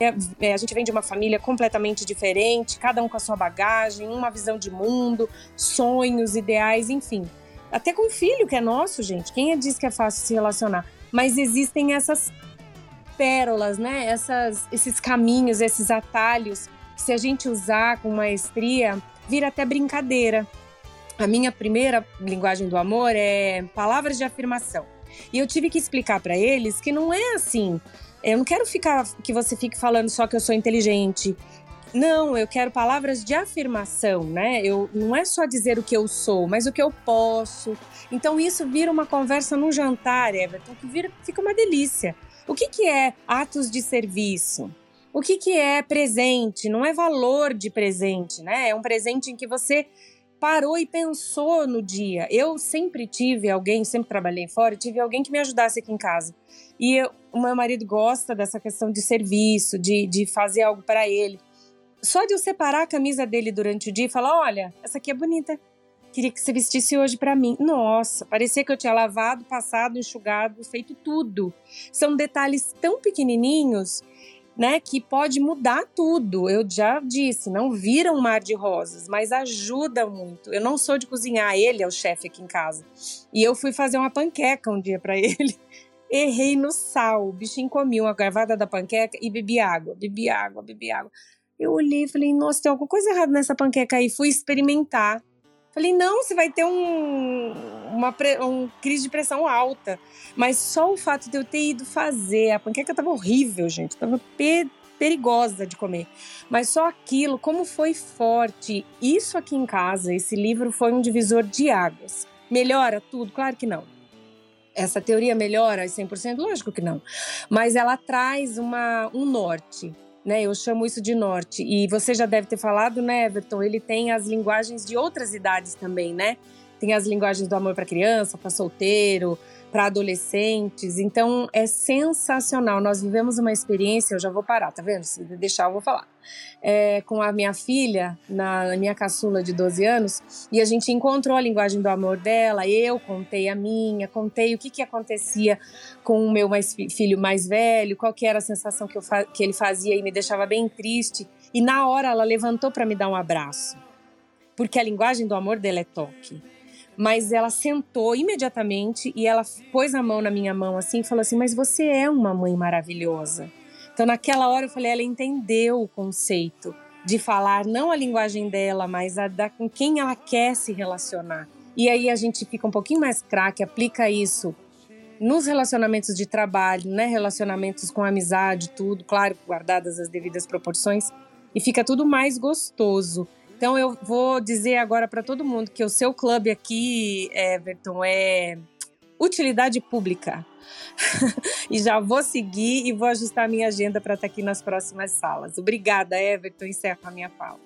é, a gente vem de uma família completamente diferente, cada um com a sua bagagem, uma visão de mundo, sonhos, ideais, enfim. Até com o filho que é nosso, gente. Quem é diz que é fácil se relacionar? Mas existem essas pérolas, né? Essas, esses caminhos, esses atalhos, que se a gente usar com maestria, vira até brincadeira. A minha primeira linguagem do amor é palavras de afirmação. E eu tive que explicar para eles que não é assim. Eu não quero ficar que você fique falando só que eu sou inteligente. Não, eu quero palavras de afirmação, né? Eu não é só dizer o que eu sou, mas o que eu posso. Então isso vira uma conversa no jantar, Everton, que vira, fica uma delícia. O que, que é atos de serviço? O que, que é presente? Não é valor de presente, né? É um presente em que você parou e pensou no dia. Eu sempre tive alguém, sempre trabalhei fora, tive alguém que me ajudasse aqui em casa. E eu, o meu marido gosta dessa questão de serviço, de, de fazer algo para ele. Só de eu separar a camisa dele durante o dia e falar: olha, essa aqui é bonita, Queria que você vestisse hoje para mim. Nossa, parecia que eu tinha lavado, passado, enxugado, feito tudo. São detalhes tão pequenininhos, né, que pode mudar tudo. Eu já disse, não vira um mar de rosas, mas ajuda muito. Eu não sou de cozinhar, ele é o chefe aqui em casa. E eu fui fazer uma panqueca um dia para ele. Errei no sal. O bichinho comia uma garvada da panqueca e bebi água, bebi água, bebi água. Eu olhei e falei, nossa, tem alguma coisa errada nessa panqueca aí. Fui experimentar. Falei, não, você vai ter um, uma um crise de pressão alta. Mas só o fato de eu ter ido fazer, a panqueca tava horrível, gente, tava pe perigosa de comer. Mas só aquilo, como foi forte. Isso aqui em casa, esse livro foi um divisor de águas. Melhora tudo? Claro que não. Essa teoria melhora 100%? Lógico que não. Mas ela traz uma, um norte né? Eu chamo isso de norte. E você já deve ter falado, né, Everton? Ele tem as linguagens de outras idades também, né? Tem as linguagens do amor para criança, para solteiro, para adolescentes. Então é sensacional. Nós vivemos uma experiência, eu já vou parar, tá vendo? Se deixar, eu vou falar. É, com a minha filha, na, minha caçula de 12 anos, e a gente encontrou a linguagem do amor dela. Eu contei a minha, contei o que, que acontecia com o meu mais, filho mais velho, qual que era a sensação que, eu, que ele fazia e me deixava bem triste. E na hora ela levantou para me dar um abraço, porque a linguagem do amor dela é toque mas ela sentou imediatamente e ela pôs a mão na minha mão assim e falou assim: Mas você é uma mãe maravilhosa. Então, naquela hora, eu falei: ela entendeu o conceito de falar não a linguagem dela, mas a da com quem ela quer se relacionar. E aí a gente fica um pouquinho mais craque, aplica isso nos relacionamentos de trabalho, né? Relacionamentos com amizade, tudo, claro, guardadas as devidas proporções, e fica tudo mais gostoso. Então eu vou dizer agora para todo mundo que o seu clube aqui, Everton, é utilidade pública. e já vou seguir e vou ajustar a minha agenda para estar tá aqui nas próximas salas. Obrigada, Everton. Encerro a minha fala.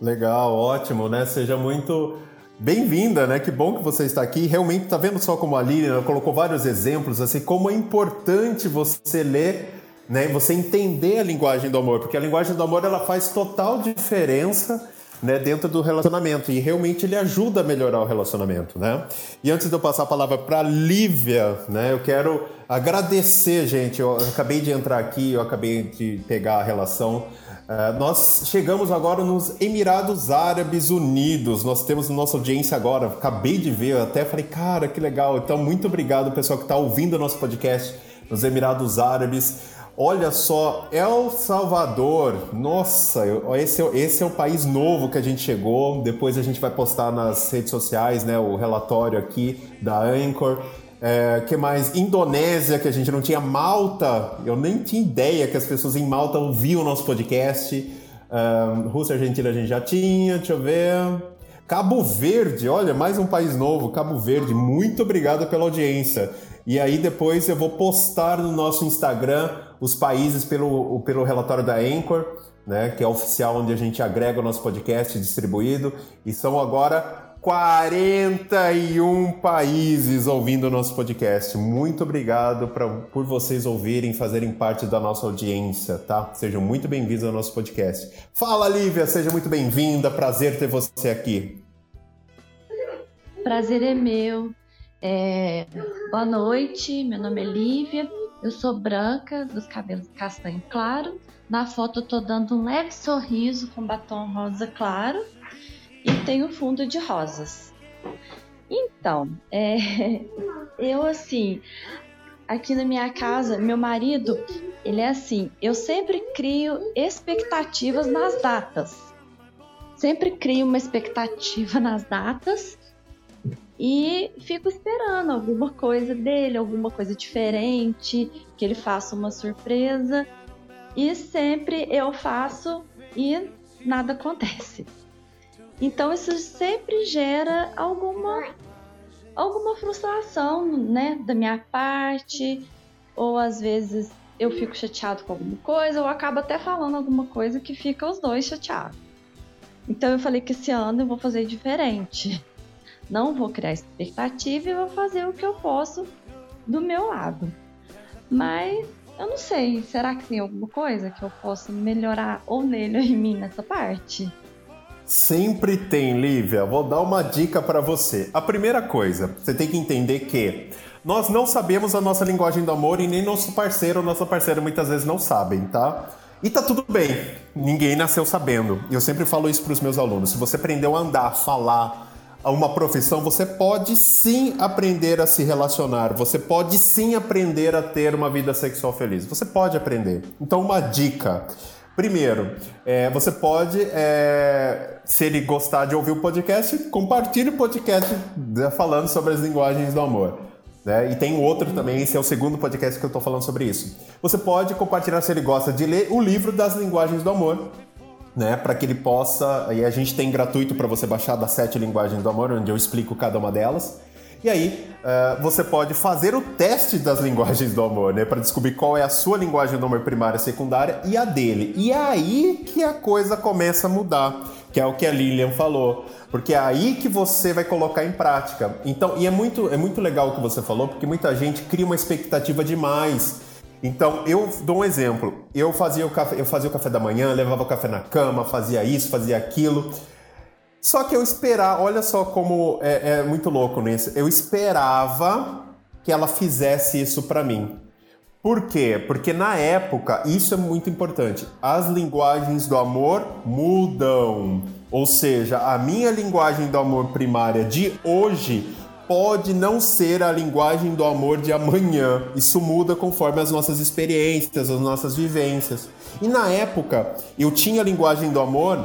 Legal, ótimo, né? Seja muito bem-vinda, né? Que bom que você está aqui. Realmente, tá vendo só como a Lilian colocou vários exemplos, assim, como é importante você ler, né? Você entender a linguagem do amor, porque a linguagem do amor ela faz total diferença né, dentro do relacionamento e realmente ele ajuda a melhorar o relacionamento, né? E antes de eu passar a palavra para Lívia, né, eu quero agradecer, gente. Eu acabei de entrar aqui, eu acabei de pegar a relação. Uh, nós chegamos agora nos Emirados Árabes Unidos. Nós temos nossa audiência agora. Acabei de ver, até falei, cara, que legal. Então, muito obrigado, pessoal que está ouvindo o nosso podcast nos Emirados Árabes. Olha só, El Salvador, nossa, esse é, esse é o país novo que a gente chegou. Depois a gente vai postar nas redes sociais, né, o relatório aqui da Anchor. É, que mais? Indonésia, que a gente não tinha. Malta, eu nem tinha ideia que as pessoas em Malta ouviam o nosso podcast. Um, Rússia e Argentina a gente já tinha, deixa eu ver. Cabo Verde, olha, mais um país novo, Cabo Verde. Muito obrigado pela audiência. E aí depois eu vou postar no nosso Instagram os países pelo, pelo relatório da Anchor, né, que é oficial onde a gente agrega o nosso podcast distribuído. E são agora 41 países ouvindo o nosso podcast. Muito obrigado pra, por vocês ouvirem, fazerem parte da nossa audiência, tá? Sejam muito bem-vindos ao nosso podcast. Fala, Lívia, seja muito bem-vinda. Prazer ter você aqui. Prazer é meu. É... Boa noite, meu nome é Lívia. Eu sou branca, dos cabelos castanho claro. Na foto eu tô dando um leve sorriso com batom rosa claro e tenho fundo de rosas. Então, é, eu assim, aqui na minha casa, meu marido, ele é assim, eu sempre crio expectativas nas datas. Sempre crio uma expectativa nas datas e fico esperando alguma coisa dele, alguma coisa diferente, que ele faça uma surpresa. E sempre eu faço e nada acontece. Então isso sempre gera alguma alguma frustração, né, da minha parte, ou às vezes eu fico chateado com alguma coisa, ou acabo até falando alguma coisa que fica os dois chateados. Então eu falei que esse ano eu vou fazer diferente. Não vou criar expectativa e vou fazer o que eu posso do meu lado. Mas eu não sei, será que tem alguma coisa que eu possa melhorar ou nele ou em mim nessa parte? Sempre tem, Lívia. Vou dar uma dica para você. A primeira coisa, você tem que entender que nós não sabemos a nossa linguagem do amor e nem nosso parceiro ou nossa parceira muitas vezes não sabem, tá? E tá tudo bem. Ninguém nasceu sabendo. Eu sempre falo isso para os meus alunos. Se você aprendeu a andar, falar, a uma profissão, você pode sim aprender a se relacionar. Você pode sim aprender a ter uma vida sexual feliz. Você pode aprender. Então, uma dica. Primeiro, é, você pode, é, se ele gostar de ouvir o podcast, compartilhe o podcast falando sobre as linguagens do amor. Né? E tem outro também, esse é o segundo podcast que eu estou falando sobre isso. Você pode compartilhar, se ele gosta de ler, o livro das linguagens do amor, né, para que ele possa. E a gente tem gratuito para você baixar das sete linguagens do amor, onde eu explico cada uma delas. E aí, uh, você pode fazer o teste das linguagens do amor, né? Para descobrir qual é a sua linguagem do amor primária, secundária e a dele. E é aí que a coisa começa a mudar, que é o que a Lilian falou. Porque é aí que você vai colocar em prática. Então, e é muito, é muito legal o que você falou, porque muita gente cria uma expectativa demais. Então, eu dou um exemplo. Eu fazia o café, eu fazia o café da manhã, levava o café na cama, fazia isso, fazia aquilo. Só que eu esperava, olha só como é, é muito louco nisso. Eu esperava que ela fizesse isso para mim. Por quê? Porque na época, isso é muito importante. As linguagens do amor mudam. Ou seja, a minha linguagem do amor primária de hoje pode não ser a linguagem do amor de amanhã. Isso muda conforme as nossas experiências, as nossas vivências. E na época, eu tinha a linguagem do amor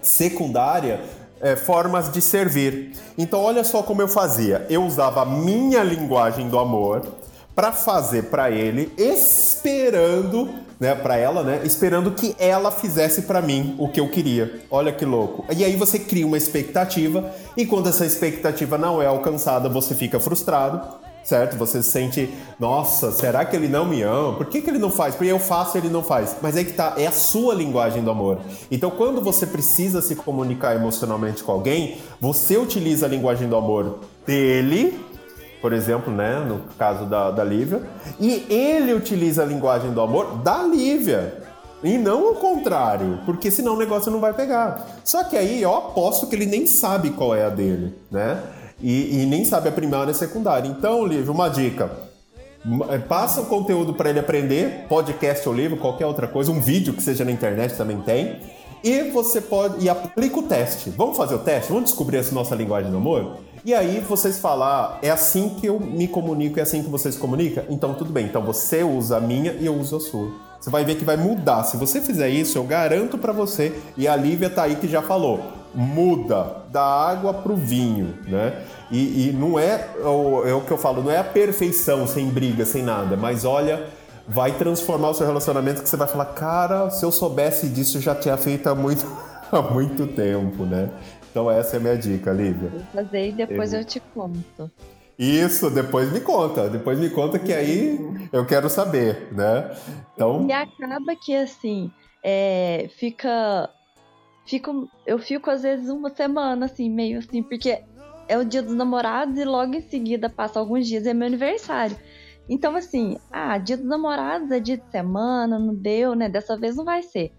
secundária é, formas de servir. Então, olha só como eu fazia. Eu usava a minha linguagem do amor para fazer para ele, esperando, né, para ela, né, esperando que ela fizesse para mim o que eu queria. Olha que louco. E aí você cria uma expectativa e quando essa expectativa não é alcançada, você fica frustrado certo? Você se sente, nossa, será que ele não me ama? Por que, que ele não faz? Porque eu faço e ele não faz. Mas aí que tá, é a sua linguagem do amor. Então, quando você precisa se comunicar emocionalmente com alguém, você utiliza a linguagem do amor dele, por exemplo, né, no caso da, da Lívia, e ele utiliza a linguagem do amor da Lívia. E não o contrário, porque senão o negócio não vai pegar. Só que aí eu aposto que ele nem sabe qual é a dele, né? e, e nem sabe a primária e a secundária. Então, Lívia, uma dica. É, passa o conteúdo para ele aprender, podcast ou livro, qualquer outra coisa, um vídeo que seja na internet também tem. E você pode. E aplica o teste. Vamos fazer o teste? Vamos descobrir essa nossa linguagem do amor? E aí vocês falar, é assim que eu me comunico, é assim que vocês se comunicam? Então tudo bem. Então você usa a minha e eu uso a sua. Você vai ver que vai mudar. Se você fizer isso, eu garanto para você, e a Lívia tá aí que já falou muda da água para o vinho, né? E, e não é, é o que eu falo, não é a perfeição sem briga, sem nada, mas olha, vai transformar o seu relacionamento que você vai falar, cara, se eu soubesse disso, eu já tinha feito há muito, há muito tempo, né? Então essa é a minha dica, Lívia. Vou fazer e depois eu, eu te conto. Isso, depois me conta. Depois me conta que aí eu quero saber, né? Então... E acaba que assim, é, fica fico, eu fico às vezes uma semana assim, meio assim, porque é o dia dos namorados e logo em seguida passa alguns dias é meu aniversário. Então, assim, ah, dia dos namorados é dia de semana, não deu, né? Dessa vez não vai ser.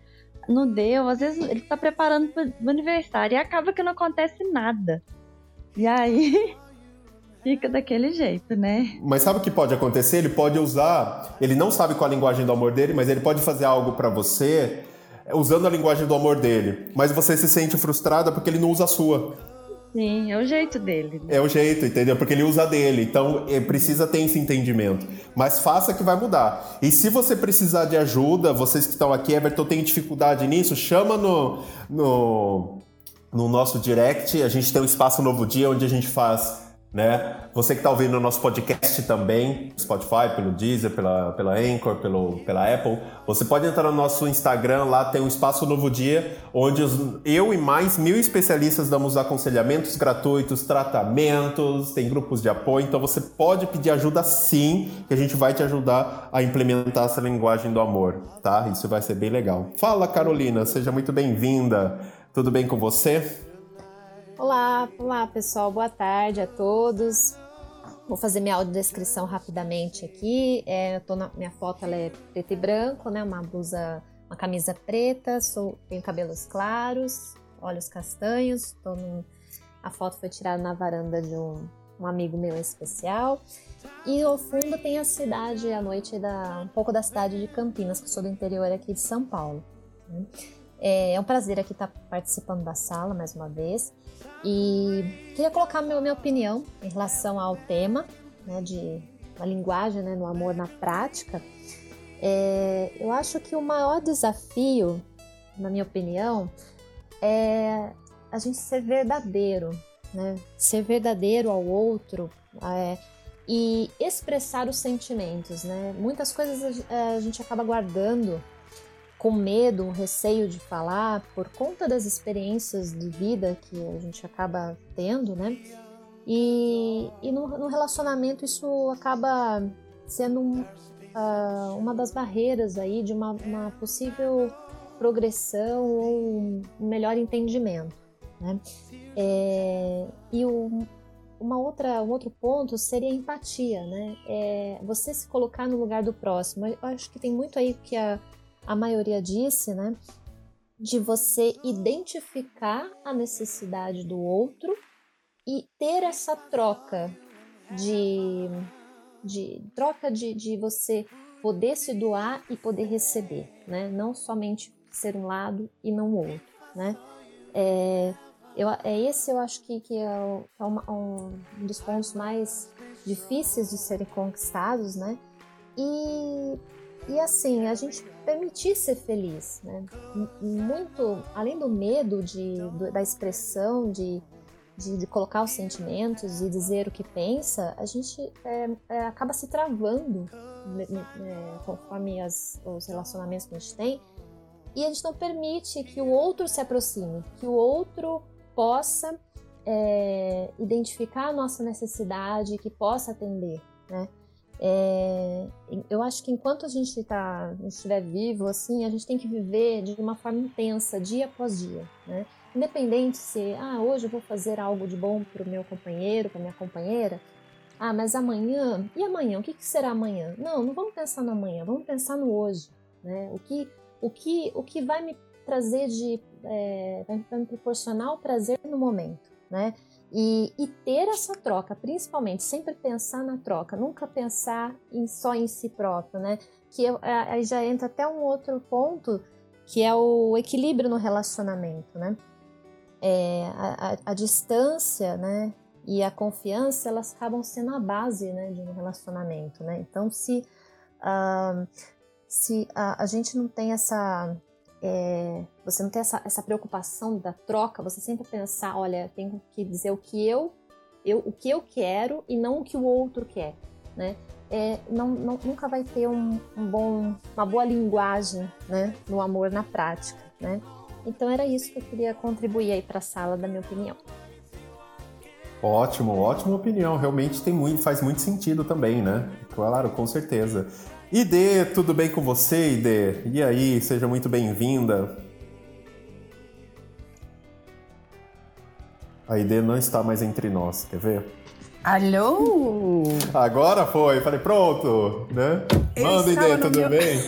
Não deu, às vezes ele tá preparando pro aniversário e acaba que não acontece nada. E aí fica daquele jeito, né? Mas sabe o que pode acontecer? Ele pode usar, ele não sabe qual a linguagem do amor dele, mas ele pode fazer algo para você usando a linguagem do amor dele, mas você se sente frustrada porque ele não usa a sua. Sim, é o jeito dele. Né? É o jeito, entendeu? Porque ele usa dele. Então é, precisa ter esse entendimento. Mas faça que vai mudar. E se você precisar de ajuda, vocês que estão aqui, Everton, tem dificuldade nisso, chama no, no, no nosso direct. A gente tem um espaço novo dia onde a gente faz né? Você que está ouvindo o nosso podcast também, Spotify, pelo Deezer, pela, pela Anchor, pelo, pela Apple, você pode entrar no nosso Instagram, lá tem um Espaço Novo Dia, onde os, eu e mais mil especialistas damos aconselhamentos gratuitos, tratamentos, tem grupos de apoio, então você pode pedir ajuda sim, que a gente vai te ajudar a implementar essa linguagem do amor, tá? Isso vai ser bem legal. Fala, Carolina, seja muito bem-vinda. Tudo bem com você? Olá, olá pessoal, boa tarde a todos. Vou fazer minha audiodescrição rapidamente aqui. É, na, minha foto ela é preto e branco, né? Uma blusa, uma camisa preta, sou, tenho cabelos claros, olhos castanhos. Num, a foto foi tirada na varanda de um, um amigo meu especial. E ao fundo tem a cidade, à noite, da, um pouco da cidade de Campinas, que sou do interior aqui de São Paulo. Né? É, é um prazer aqui estar participando da sala mais uma vez. E queria colocar minha, minha opinião em relação ao tema, né, de a linguagem né, no amor na prática. É, eu acho que o maior desafio, na minha opinião, é a gente ser verdadeiro, né? Ser verdadeiro ao outro é, e expressar os sentimentos, né? Muitas coisas a, a gente acaba guardando com medo, receio de falar por conta das experiências de vida que a gente acaba tendo, né? E, e no, no relacionamento isso acaba sendo um, uh, uma das barreiras aí de uma, uma possível progressão ou um melhor entendimento, né? É, e o, uma outra, um outro ponto seria a empatia, né? É você se colocar no lugar do próximo. Eu acho que tem muito aí que a a maioria disse, né? De você identificar a necessidade do outro e ter essa troca de, de troca de, de você poder se doar e poder receber, né? Não somente ser um lado e não o outro, né? É, eu, é esse eu acho que, que é, é uma, um, dos pontos mais difíceis de serem conquistados, né? E, e assim, a gente permitir ser feliz, né? Muito, além do medo de, da expressão, de, de, de, colocar os sentimentos e dizer o que pensa, a gente é, é, acaba se travando é, conforme as, os relacionamentos que a gente tem e a gente não permite que o outro se aproxime, que o outro possa é, identificar a nossa necessidade, que possa atender, né? É, eu acho que enquanto a gente tá, estiver vivo, assim, a gente tem que viver de uma forma intensa, dia após dia, né? Independente se, ah, hoje eu vou fazer algo de bom para o meu companheiro, para minha companheira, ah, mas amanhã, e amanhã? O que, que será amanhã? Não, não vamos pensar no amanhã, vamos pensar no hoje, né? O que, o que, o que vai me trazer de, é, vai me proporcionar o prazer no momento, né? E, e, ter essa troca, principalmente, sempre pensar na troca, nunca pensar em, só em si próprio, né? Que eu, aí já entra até um outro ponto, que é o equilíbrio no relacionamento, né? É, a, a, a, distância, né? E a confiança, elas acabam sendo a base, né, de um relacionamento, né? Então, se, uh, se a, a gente não tem essa é, você não ter essa, essa preocupação da troca, você sempre pensar, olha, tenho que dizer o que eu, eu o que eu quero e não o que o outro quer, né? É, não, não, nunca vai ter um, um, bom, uma boa linguagem, né, no amor na prática, né? Então era isso que eu queria contribuir aí para a sala, da minha opinião. Ótimo, ótima opinião. Realmente tem muito, faz muito sentido também, né? Claro, com certeza. Ide, tudo bem com você, Ide? E aí, seja muito bem-vinda. A ID não está mais entre nós, quer ver? Alô? Agora foi, falei, pronto, né? Manda ID, tudo meu... bem?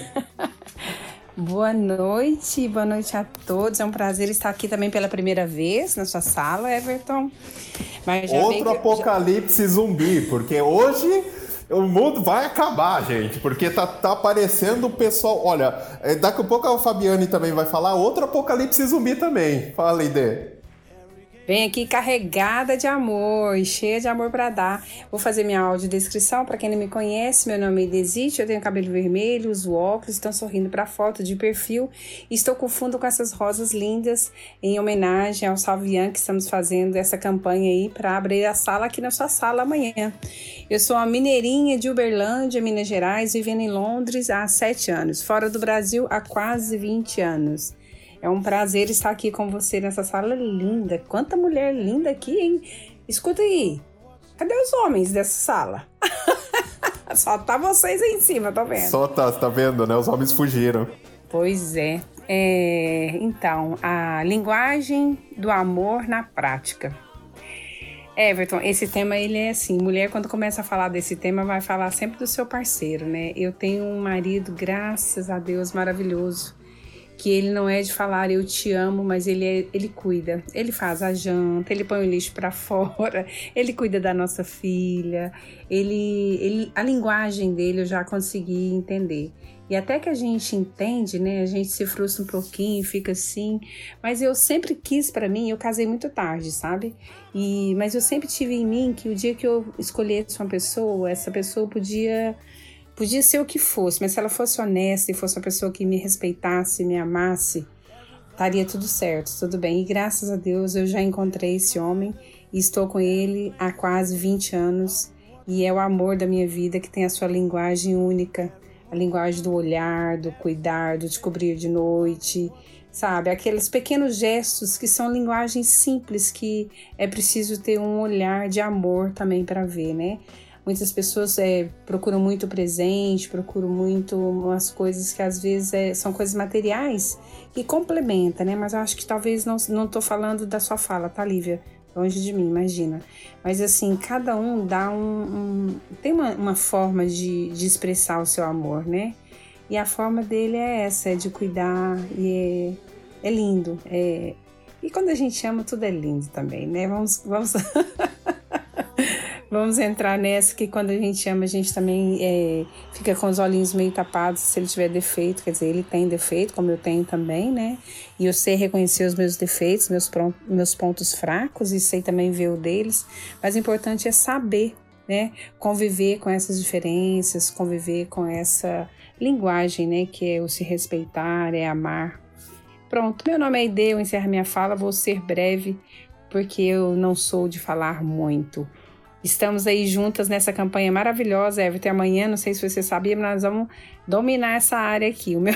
Boa noite, boa noite a todos. É um prazer estar aqui também pela primeira vez na sua sala, Everton. Outro apocalipse já... zumbi, porque hoje o mundo vai acabar, gente, porque tá, tá aparecendo o pessoal. Olha, é, daqui a pouco a Fabiane também vai falar outro apocalipse zumbi também. Fala, Ide. Vem aqui carregada de amor e cheia de amor para dar. Vou fazer minha audiodescrição para quem não me conhece. Meu nome é Desite, eu tenho cabelo vermelho, uso óculos, estou sorrindo para foto de perfil estou com fundo com essas rosas lindas em homenagem ao Salvian que estamos fazendo essa campanha aí para abrir a sala aqui na sua sala amanhã. Eu sou uma mineirinha de Uberlândia, Minas Gerais, vivendo em Londres há sete anos, fora do Brasil há quase 20 anos. É um prazer estar aqui com você nessa sala linda. Quanta mulher linda aqui, hein? Escuta aí. Cadê os homens dessa sala? Só tá vocês aí em cima, tô vendo. Só tá, tá vendo, né? Os homens fugiram. Pois é. é. Então, a linguagem do amor na prática. Everton, esse tema ele é assim, mulher quando começa a falar desse tema vai falar sempre do seu parceiro, né? Eu tenho um marido, graças a Deus, maravilhoso que ele não é de falar eu te amo, mas ele é, ele cuida. Ele faz a janta, ele põe o lixo para fora, ele cuida da nossa filha. Ele, ele, a linguagem dele eu já consegui entender. E até que a gente entende, né? A gente se frustra um pouquinho, fica assim. Mas eu sempre quis para mim, eu casei muito tarde, sabe? E mas eu sempre tive em mim que o dia que eu escolhesse uma pessoa, essa pessoa podia Podia ser o que fosse, mas se ela fosse honesta e fosse uma pessoa que me respeitasse, me amasse, estaria tudo certo, tudo bem. E graças a Deus eu já encontrei esse homem e estou com ele há quase 20 anos e é o amor da minha vida que tem a sua linguagem única, a linguagem do olhar, do cuidar, do descobrir de noite, sabe? Aqueles pequenos gestos que são linguagens simples que é preciso ter um olhar de amor também para ver, né? Muitas pessoas é, procuram muito presente, procuram muito umas coisas que às vezes é, são coisas materiais que complementam, né? Mas eu acho que talvez não, não tô falando da sua fala, tá, Lívia? Longe de mim, imagina. Mas assim, cada um dá um. um tem uma, uma forma de, de expressar o seu amor, né? E a forma dele é essa, é de cuidar, e é, é lindo. É... E quando a gente ama, tudo é lindo também, né? Vamos. vamos... Vamos entrar nessa que quando a gente ama, a gente também é, fica com os olhinhos meio tapados se ele tiver defeito. Quer dizer, ele tem defeito, como eu tenho também, né? E eu sei reconhecer os meus defeitos, meus, meus pontos fracos e sei também ver o deles. Mas o importante é saber, né? Conviver com essas diferenças, conviver com essa linguagem, né? Que é o se respeitar, é amar. Pronto, meu nome é Ide, eu encerro minha fala, vou ser breve, porque eu não sou de falar muito. Estamos aí juntas nessa campanha maravilhosa, Everton. Amanhã, não sei se você sabia, mas nós vamos dominar essa área aqui. O meu...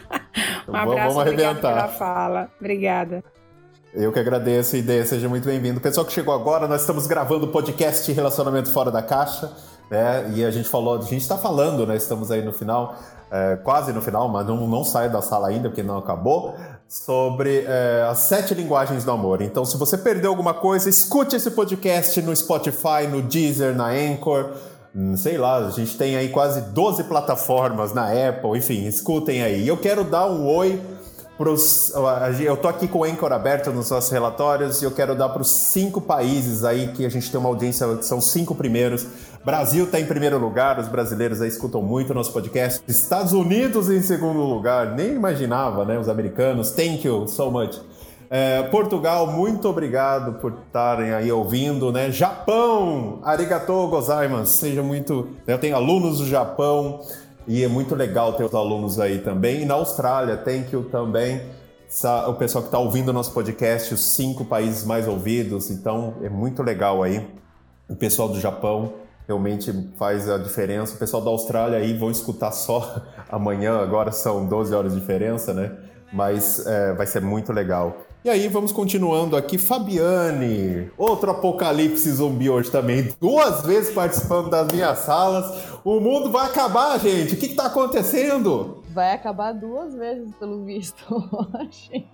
um abraço, vamos pela fala. Obrigada. Eu que agradeço, ideia, seja muito bem-vindo. Pessoal que chegou agora, nós estamos gravando o podcast Relacionamento Fora da Caixa, né? E a gente falou, a gente está falando, né? Estamos aí no final, é, quase no final, mas não, não sai da sala ainda, porque não acabou sobre é, as sete linguagens do amor. Então, se você perdeu alguma coisa, escute esse podcast no Spotify, no Deezer, na Anchor. Hum, sei lá, a gente tem aí quase 12 plataformas na Apple, enfim, escutem aí. Eu quero dar um oi pros. Eu tô aqui com o Anchor aberto nos nossos relatórios e eu quero dar para os cinco países aí que a gente tem uma audiência, que são cinco primeiros. Brasil está em primeiro lugar, os brasileiros aí escutam muito o nosso podcast. Estados Unidos em segundo lugar, nem imaginava, né? Os americanos. Thank you so much. É, Portugal, muito obrigado por estarem aí ouvindo, né? Japão, arigatou gozaimasu, seja muito... Eu tenho alunos do Japão e é muito legal ter os alunos aí também. E na Austrália, thank you também. O pessoal que está ouvindo o nosso podcast, os cinco países mais ouvidos, então é muito legal aí. O pessoal do Japão, realmente faz a diferença. O pessoal da Austrália aí vão escutar só amanhã, agora são 12 horas de diferença, né? Mas é, vai ser muito legal. E aí, vamos continuando aqui. Fabiane, outro apocalipse zumbi hoje também. Duas vezes participando das minhas salas. O mundo vai acabar, gente. O que está acontecendo? Vai acabar duas vezes, pelo visto, hoje.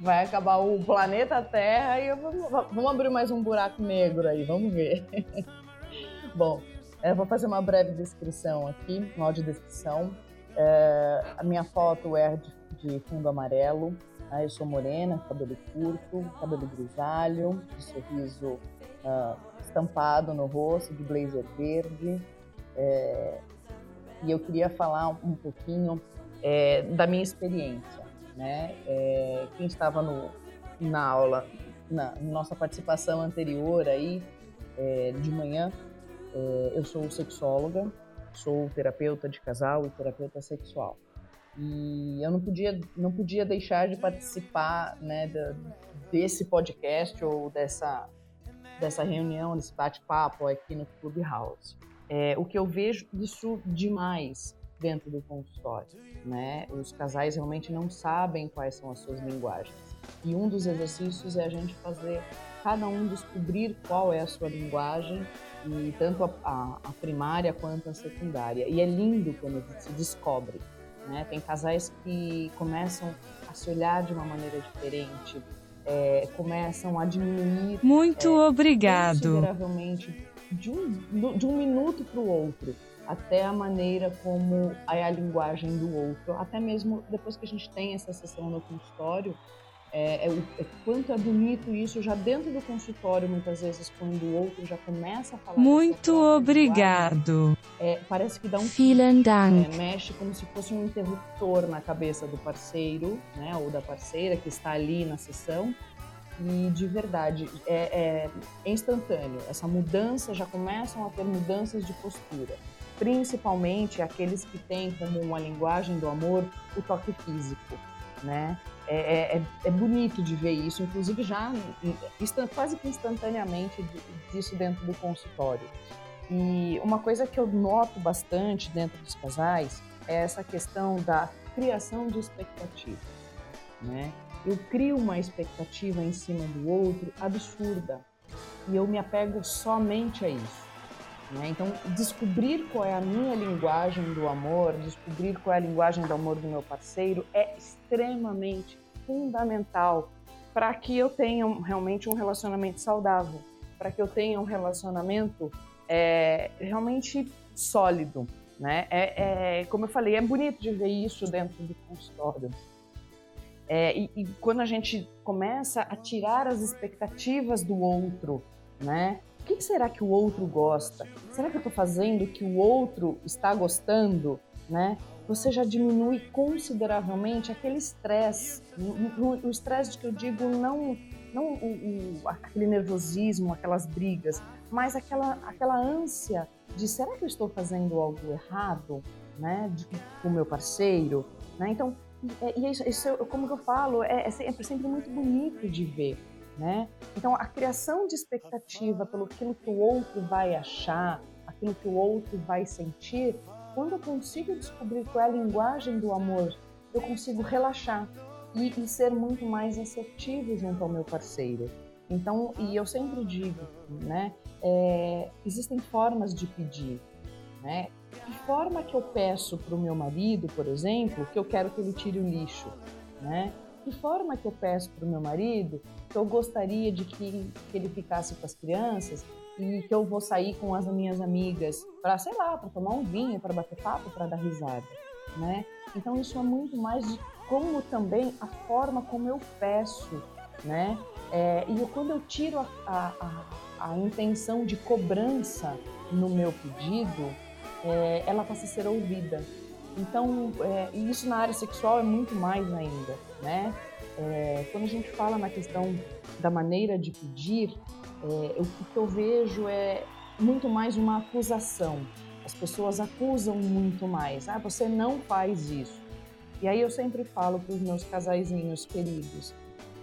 vai acabar o planeta Terra e vou, vamos abrir mais um buraco negro aí, vamos ver. Bom, eu vou fazer uma breve descrição aqui, uma audiodescrição. É, a minha foto é de, de fundo amarelo, né? eu sou morena, cabelo curto, cabelo grisalho, sorriso uh, estampado no rosto, de blazer verde. É, e eu queria falar um pouquinho é, da minha experiência. Né? É, quem estava no, na aula, na nossa participação anterior aí, é, de manhã, é, eu sou sexóloga, sou terapeuta de casal e terapeuta sexual. E eu não podia, não podia deixar de participar né, da, desse podcast ou dessa, dessa reunião, desse bate-papo aqui no Clubhouse. É, o que eu vejo isso demais dentro do consultório, né? Os casais realmente não sabem quais são as suas linguagens. E um dos exercícios é a gente fazer cada um descobrir qual é a sua linguagem e tanto a, a, a primária quanto a secundária. E é lindo quando se descobre, né? Tem casais que começam a se olhar de uma maneira diferente, é, começam a diminuir. Muito é, obrigado. Consideravelmente de um, de um minuto para o outro até a maneira como é a linguagem do outro, até mesmo depois que a gente tem essa sessão no consultório, é, é, é, quanto é bonito isso já dentro do consultório, muitas vezes, quando o outro já começa a falar. Muito obrigado. É, parece que dá um. Vielen Dank. É, mexe como se fosse um interruptor na cabeça do parceiro, né, ou da parceira que está ali na sessão. E de verdade, é, é instantâneo. Essa mudança já começam a ter mudanças de postura principalmente aqueles que têm como uma linguagem do amor o toque físico, né? É, é, é, é bonito de ver isso, inclusive já quase que instantaneamente disso dentro do consultório. E uma coisa que eu noto bastante dentro dos casais é essa questão da criação de expectativa, né? Eu crio uma expectativa em cima do outro absurda e eu me apego somente a isso. Né? Então, descobrir qual é a minha linguagem do amor, descobrir qual é a linguagem do amor do meu parceiro é extremamente fundamental para que eu tenha realmente um relacionamento saudável, para que eu tenha um relacionamento é, realmente sólido. Né? É, é, como eu falei, é bonito de ver isso dentro do consultório. É, e, e, quando a gente começa a tirar as expectativas do outro, né? O que será que o outro gosta? Será que eu estou fazendo o que o outro está gostando? Né? Você já diminui consideravelmente aquele estresse, o estresse que eu digo não, não o, o, aquele nervosismo, aquelas brigas, mas aquela, aquela ânsia de será que eu estou fazendo algo errado, né, de, com o meu parceiro, né? Então, e isso, isso, como que eu falo, é, é sempre muito bonito de ver. Né? Então, a criação de expectativa pelo aquilo que o outro vai achar, aquilo que o outro vai sentir, quando eu consigo descobrir qual é a linguagem do amor, eu consigo relaxar e, e ser muito mais assertivo junto ao meu parceiro. Então, e eu sempre digo, né, é, existem formas de pedir, né? Que forma que eu peço para o meu marido, por exemplo, que eu quero que ele tire o lixo, né? Que forma que eu peço para o meu marido que eu gostaria de que, que ele ficasse com as crianças e que eu vou sair com as minhas amigas para, sei lá, para tomar um vinho, para bater papo, para dar risada, né? Então isso é muito mais de como também a forma como eu peço, né? É, e eu, quando eu tiro a, a, a, a, intenção de cobrança no meu pedido, é, ela passa a ser ouvida. Então, é, e isso na área sexual é muito mais ainda, né? É, quando a gente fala na questão da maneira de pedir, é, o que eu vejo é muito mais uma acusação. As pessoas acusam muito mais. Ah, você não faz isso. E aí eu sempre falo para os meus casaizinhos queridos,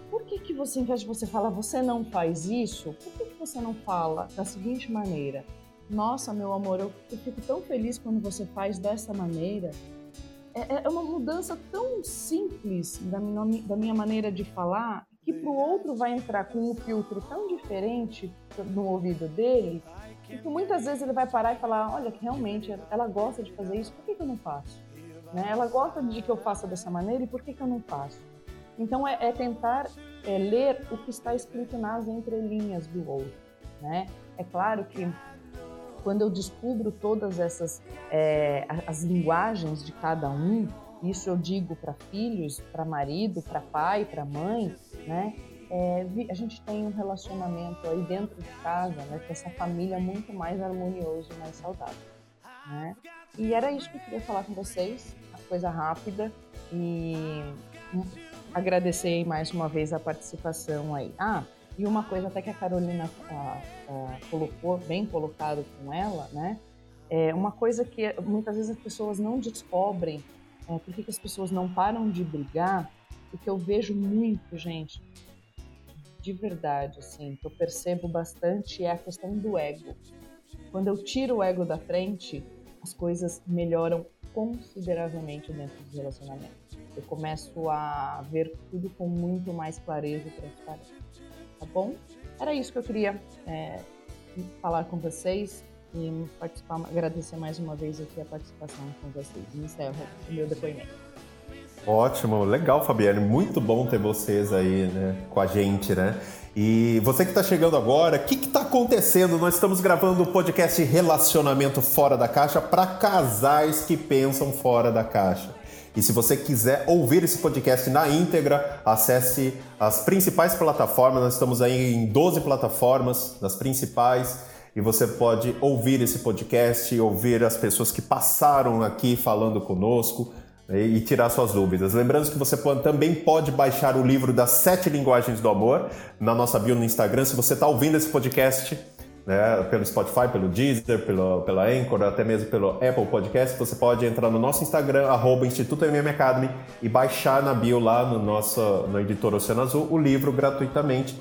por que, que você, ao invés de você falar você não faz isso, por que, que você não fala da seguinte maneira? Nossa, meu amor, eu, eu fico tão feliz quando você faz dessa maneira. É, é uma mudança tão simples da minha, da minha maneira de falar que para o outro vai entrar com um filtro tão diferente no ouvido dele que muitas vezes ele vai parar e falar, olha, realmente ela gosta de fazer isso, por que, que eu não faço? Né? Ela gosta de que eu faça dessa maneira e por que, que eu não faço? Então é, é tentar é, ler o que está escrito nas entrelinhas do outro, né? É claro que quando eu descubro todas essas é, as linguagens de cada um, isso eu digo para filhos, para marido, para pai, para mãe, né? É, a gente tem um relacionamento aí dentro de casa, né, com essa família muito mais harmonioso, mais saudável, né? E era isso que eu queria falar com vocês, coisa rápida e agradecer mais uma vez a participação aí. Ah, e uma coisa até que a Carolina a, a, colocou, bem colocado com ela, né? É uma coisa que muitas vezes as pessoas não descobrem, é, por que as pessoas não param de brigar, o que eu vejo muito, gente, de verdade, assim, que eu percebo bastante é a questão do ego. Quando eu tiro o ego da frente, as coisas melhoram consideravelmente dentro dos relacionamentos. Eu começo a ver tudo com muito mais clareza e transparência. Tá bom? Era isso que eu queria é, falar com vocês e participar, agradecer mais uma vez aqui a participação com vocês. Encerro o meu depoimento. Ótimo, legal, Fabiane. Muito bom ter vocês aí, né, com a gente, né? E você que está chegando agora, o que está acontecendo? Nós estamos gravando o podcast Relacionamento Fora da Caixa para casais que pensam fora da caixa. E se você quiser ouvir esse podcast na íntegra, acesse as principais plataformas. Nós estamos aí em 12 plataformas, nas principais, e você pode ouvir esse podcast, ouvir as pessoas que passaram aqui falando conosco e tirar suas dúvidas. Lembrando que você também pode baixar o livro das sete linguagens do amor na nossa bio no Instagram. Se você está ouvindo esse podcast né, pelo Spotify, pelo Deezer, pelo, pela Anchor, até mesmo pelo Apple Podcast, você pode entrar no nosso Instagram, arroba Instituto MM Academy, e baixar na bio lá no nosso no editor Oceano Azul o livro gratuitamente,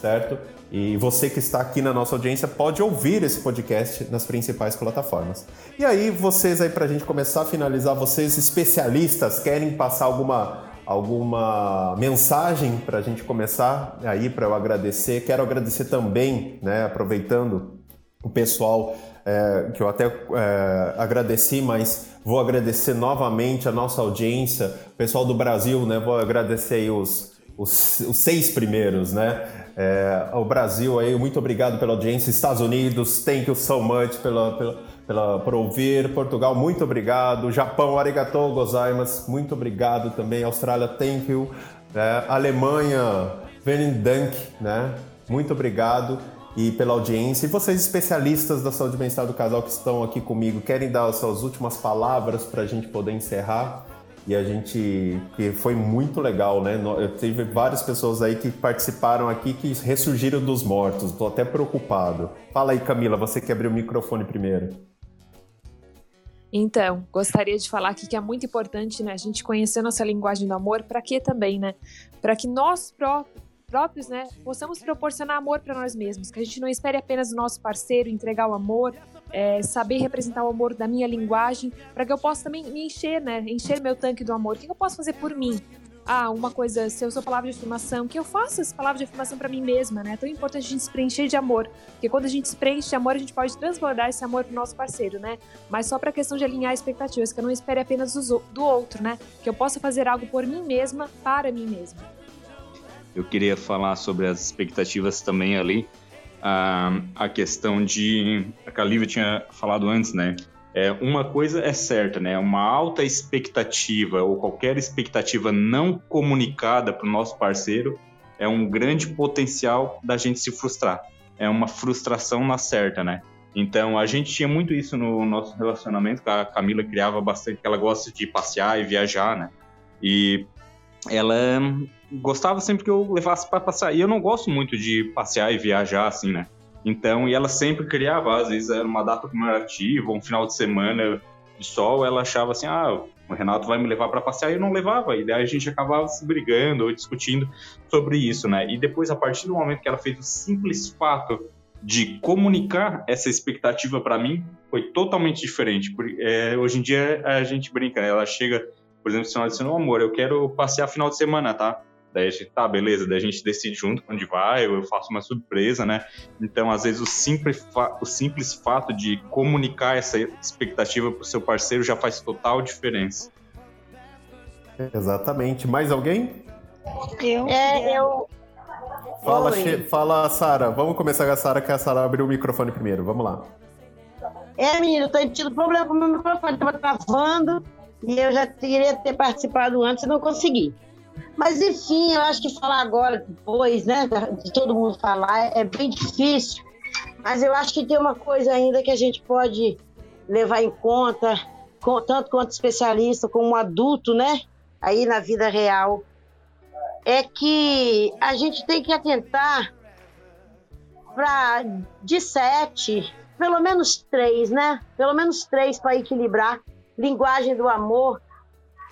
certo? E você que está aqui na nossa audiência pode ouvir esse podcast nas principais plataformas. E aí, vocês aí para a gente começar a finalizar, vocês especialistas querem passar alguma alguma mensagem para a gente começar aí para eu agradecer? Quero agradecer também, né, aproveitando o pessoal é, que eu até é, agradeci, mas vou agradecer novamente a nossa audiência, o pessoal do Brasil, né? Vou agradecer aí os, os, os seis primeiros, né? É, Brasil aí, muito obrigado pela audiência. Estados Unidos, thank you so much pela, pela, pela, por ouvir. Portugal, muito obrigado. Japão, arigatou gozaimasu, muito obrigado também. Austrália, thank you. É, Alemanha, vielen dank, né? Muito obrigado e pela audiência. E vocês, especialistas da saúde e bem-estar do casal que estão aqui comigo, querem dar as suas últimas palavras para a gente poder encerrar? e a gente que foi muito legal, né? Eu tive várias pessoas aí que participaram aqui que ressurgiram dos mortos. Estou até preocupado. Fala aí, Camila, você que abriu o microfone primeiro. Então, gostaria de falar aqui que é muito importante, né, a gente conhecer nossa linguagem do amor, para quê também, né? Para que nós próprios próprios, né, possamos proporcionar amor para nós mesmos, que a gente não espere apenas o nosso parceiro entregar o amor, é, saber representar o amor da minha linguagem, para que eu possa também me encher, né, encher meu tanque do amor. O que eu posso fazer por mim? Ah, uma coisa, se eu sou palavra de afirmação, que eu faço essa palavra de afirmação para mim mesma, né? É tão importante a gente se preencher de amor, porque quando a gente se preenche de amor, a gente pode transbordar esse amor pro nosso parceiro, né? Mas só para questão de alinhar expectativas, que eu não espere apenas do outro, né? Que eu possa fazer algo por mim mesma, para mim mesma eu queria falar sobre as expectativas também ali. A, a questão de. A Calívia tinha falado antes, né? É, uma coisa é certa, né? Uma alta expectativa ou qualquer expectativa não comunicada para o nosso parceiro é um grande potencial da gente se frustrar. É uma frustração na certa, né? Então, a gente tinha muito isso no nosso relacionamento, a Camila criava bastante, ela gosta de passear e viajar, né? E ela gostava sempre que eu levasse para passear. E eu não gosto muito de passear e viajar assim, né? Então, e ela sempre criava, às vezes era uma data comemorativa, um final de semana de sol, ela achava assim: ah, o Renato vai me levar para passear e eu não levava. E daí a gente acabava se brigando ou discutindo sobre isso, né? E depois, a partir do momento que ela fez o simples fato de comunicar essa expectativa para mim, foi totalmente diferente. É, hoje em dia a gente brinca, ela chega, por exemplo, se ela diz, não, amor, eu quero passear final de semana, tá? Daí a gente, tá, beleza, daí a gente decide junto onde vai, ou eu faço uma surpresa, né? Então, às vezes, o simples, o simples fato de comunicar essa expectativa pro seu parceiro já faz total diferença. Exatamente. Mais alguém? Eu. É, eu. Fala. Che- fala Sara. Vamos começar com a Sara, que a Sara abriu o microfone primeiro. Vamos lá. É, menino, eu tô tido problema com o meu microfone, tava travando e eu já queria ter participado antes e não consegui. Mas enfim, eu acho que falar agora, depois, né, de todo mundo falar, é bem difícil. Mas eu acho que tem uma coisa ainda que a gente pode levar em conta, tanto quanto especialista, como adulto, né, aí na vida real, é que a gente tem que atentar para de sete, pelo menos três, né? Pelo menos três para equilibrar linguagem do amor,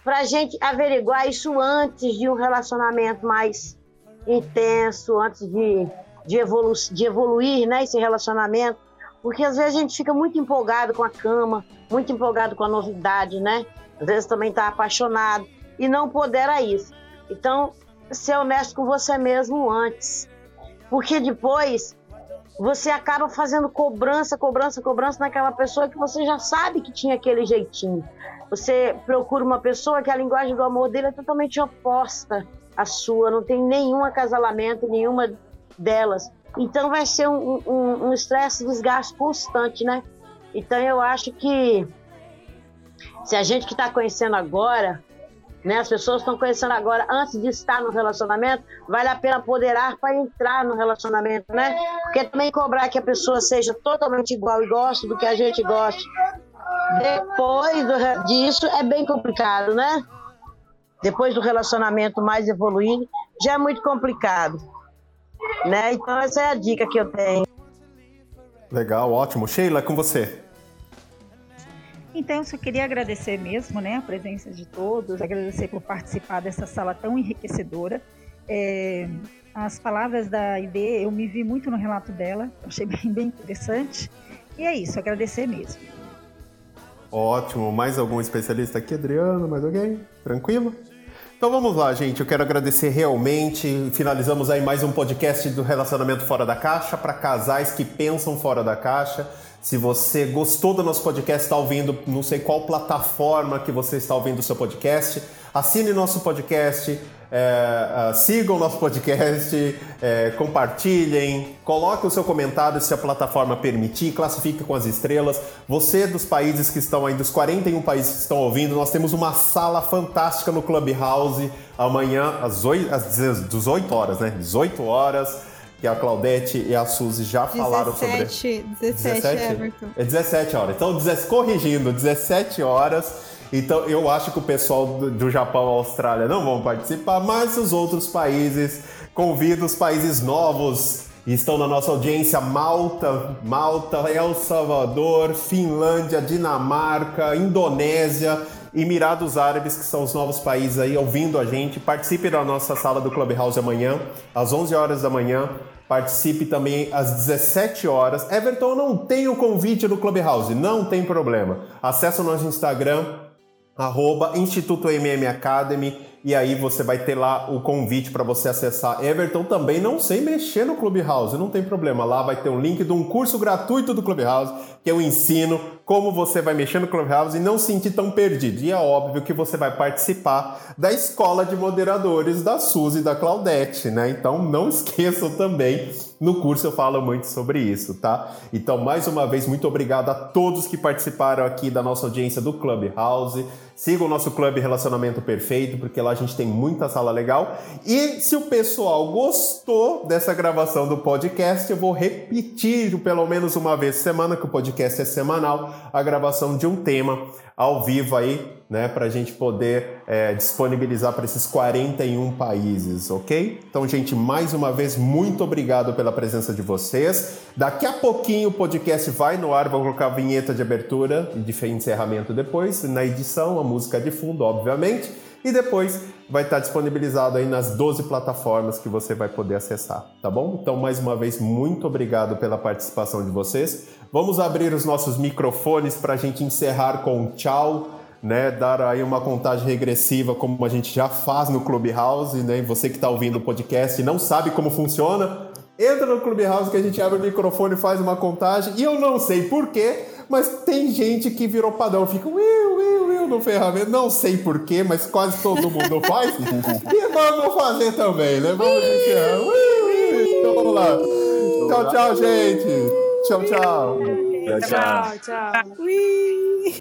para a gente averiguar isso antes de um relacionamento mais intenso, antes de, de, evolu de evoluir, né? Esse relacionamento, porque às vezes a gente fica muito empolgado com a cama, muito empolgado com a novidade, né? Às vezes também está apaixonado e não pondera isso. Então, ser honesto com você mesmo antes, porque depois você acaba fazendo cobrança, cobrança, cobrança naquela pessoa que você já sabe que tinha aquele jeitinho. Você procura uma pessoa que a linguagem do amor dele é totalmente oposta à sua, não tem nenhum acasalamento, nenhuma delas. Então vai ser um um- um estresse, desgaste constante, né? Então eu acho que se a gente que está conhecendo agora, né, as pessoas estão conhecendo agora antes de estar no relacionamento, vale a pena apoderar para entrar no relacionamento, né? Porque também cobrar que a pessoa seja totalmente igual e goste do que a gente gosta, depois do disso é bem complicado, né? Depois do relacionamento mais evoluído, já é muito complicado, né? Então essa é a dica que eu tenho. Legal, ótimo. Sheila, com você. Então, eu só queria agradecer mesmo, né, a presença de todos, agradecer por participar dessa sala tão enriquecedora. É, as palavras da ID, eu me vi muito no relato dela, achei bem, bem interessante. E é isso, agradecer mesmo. Ótimo. Mais algum especialista aqui, Adriano? Mais alguém? Tranquilo? Então vamos lá, gente. Eu quero agradecer realmente. Finalizamos aí mais um podcast do Relacionamento Fora da Caixa para casais que pensam fora da caixa. Se você gostou do nosso podcast, está ouvindo, não sei qual plataforma que você está ouvindo o seu podcast, assine nosso podcast, é, sigam nosso podcast, é, compartilhem, coloque o seu comentário se a plataforma permitir, classifique com as estrelas. Você dos países que estão aí, dos 41 países que estão ouvindo, nós temos uma sala fantástica no Clubhouse amanhã às, 8, às 18 horas, né? 18 horas. Que a Claudete e a Suzy já falaram sobre. 17, 17, Everton. É 17 horas. Então, 17 corrigindo, 17 horas. Então, eu acho que o pessoal do, do Japão e Austrália não vão participar, mas os outros países, convido os países novos estão na nossa audiência: Malta, Malta, El Salvador, Finlândia, Dinamarca, Indonésia. Emirados Árabes, que são os novos países aí ouvindo a gente. Participe da nossa sala do Clubhouse amanhã, às 11 horas da manhã. Participe também às 17 horas. Everton não tem o convite do Clubhouse, não tem problema. Acesse o nosso Instagram, arroba Instituto MM Academy, e aí você vai ter lá o convite para você acessar. Everton também não sei mexer no Clubhouse, não tem problema. Lá vai ter um link de um curso gratuito do Clubhouse, que eu ensino como você vai mexer no Clubhouse e não se sentir tão perdido. E é óbvio que você vai participar da escola de moderadores da Suzy e da Claudete, né? Então não esqueçam também, no curso eu falo muito sobre isso, tá? Então, mais uma vez, muito obrigado a todos que participaram aqui da nossa audiência do Clubhouse. Sigam o nosso Clube Relacionamento Perfeito, porque lá a gente tem muita sala legal. E se o pessoal gostou dessa gravação do podcast, eu vou repetir pelo menos uma vez semana, que o podcast é semanal, a gravação de um tema ao vivo aí, né, para a gente poder é, disponibilizar para esses 41 países, ok? Então, gente, mais uma vez, muito obrigado pela presença de vocês. Daqui a pouquinho o podcast vai no ar, vou colocar a vinheta de abertura e de encerramento depois, na edição, a música de fundo, obviamente. E depois vai estar disponibilizado aí nas 12 plataformas que você vai poder acessar, tá bom? Então, mais uma vez, muito obrigado pela participação de vocês. Vamos abrir os nossos microfones para a gente encerrar com tchau, né? Dar aí uma contagem regressiva, como a gente já faz no Clubhouse, né? E você que está ouvindo o podcast e não sabe como funciona, Entra no Clubhouse que a gente abre o microfone, faz uma contagem. E eu não sei porquê, mas tem gente que virou padrão. Fica will, will, will no ferramenta. Não sei porquê, mas quase todo mundo faz. e vamos fazer também, né? Vamos will. Então vamos lá. Tchau, tchau, gente. Tchau, tchau. Tchau, tchau.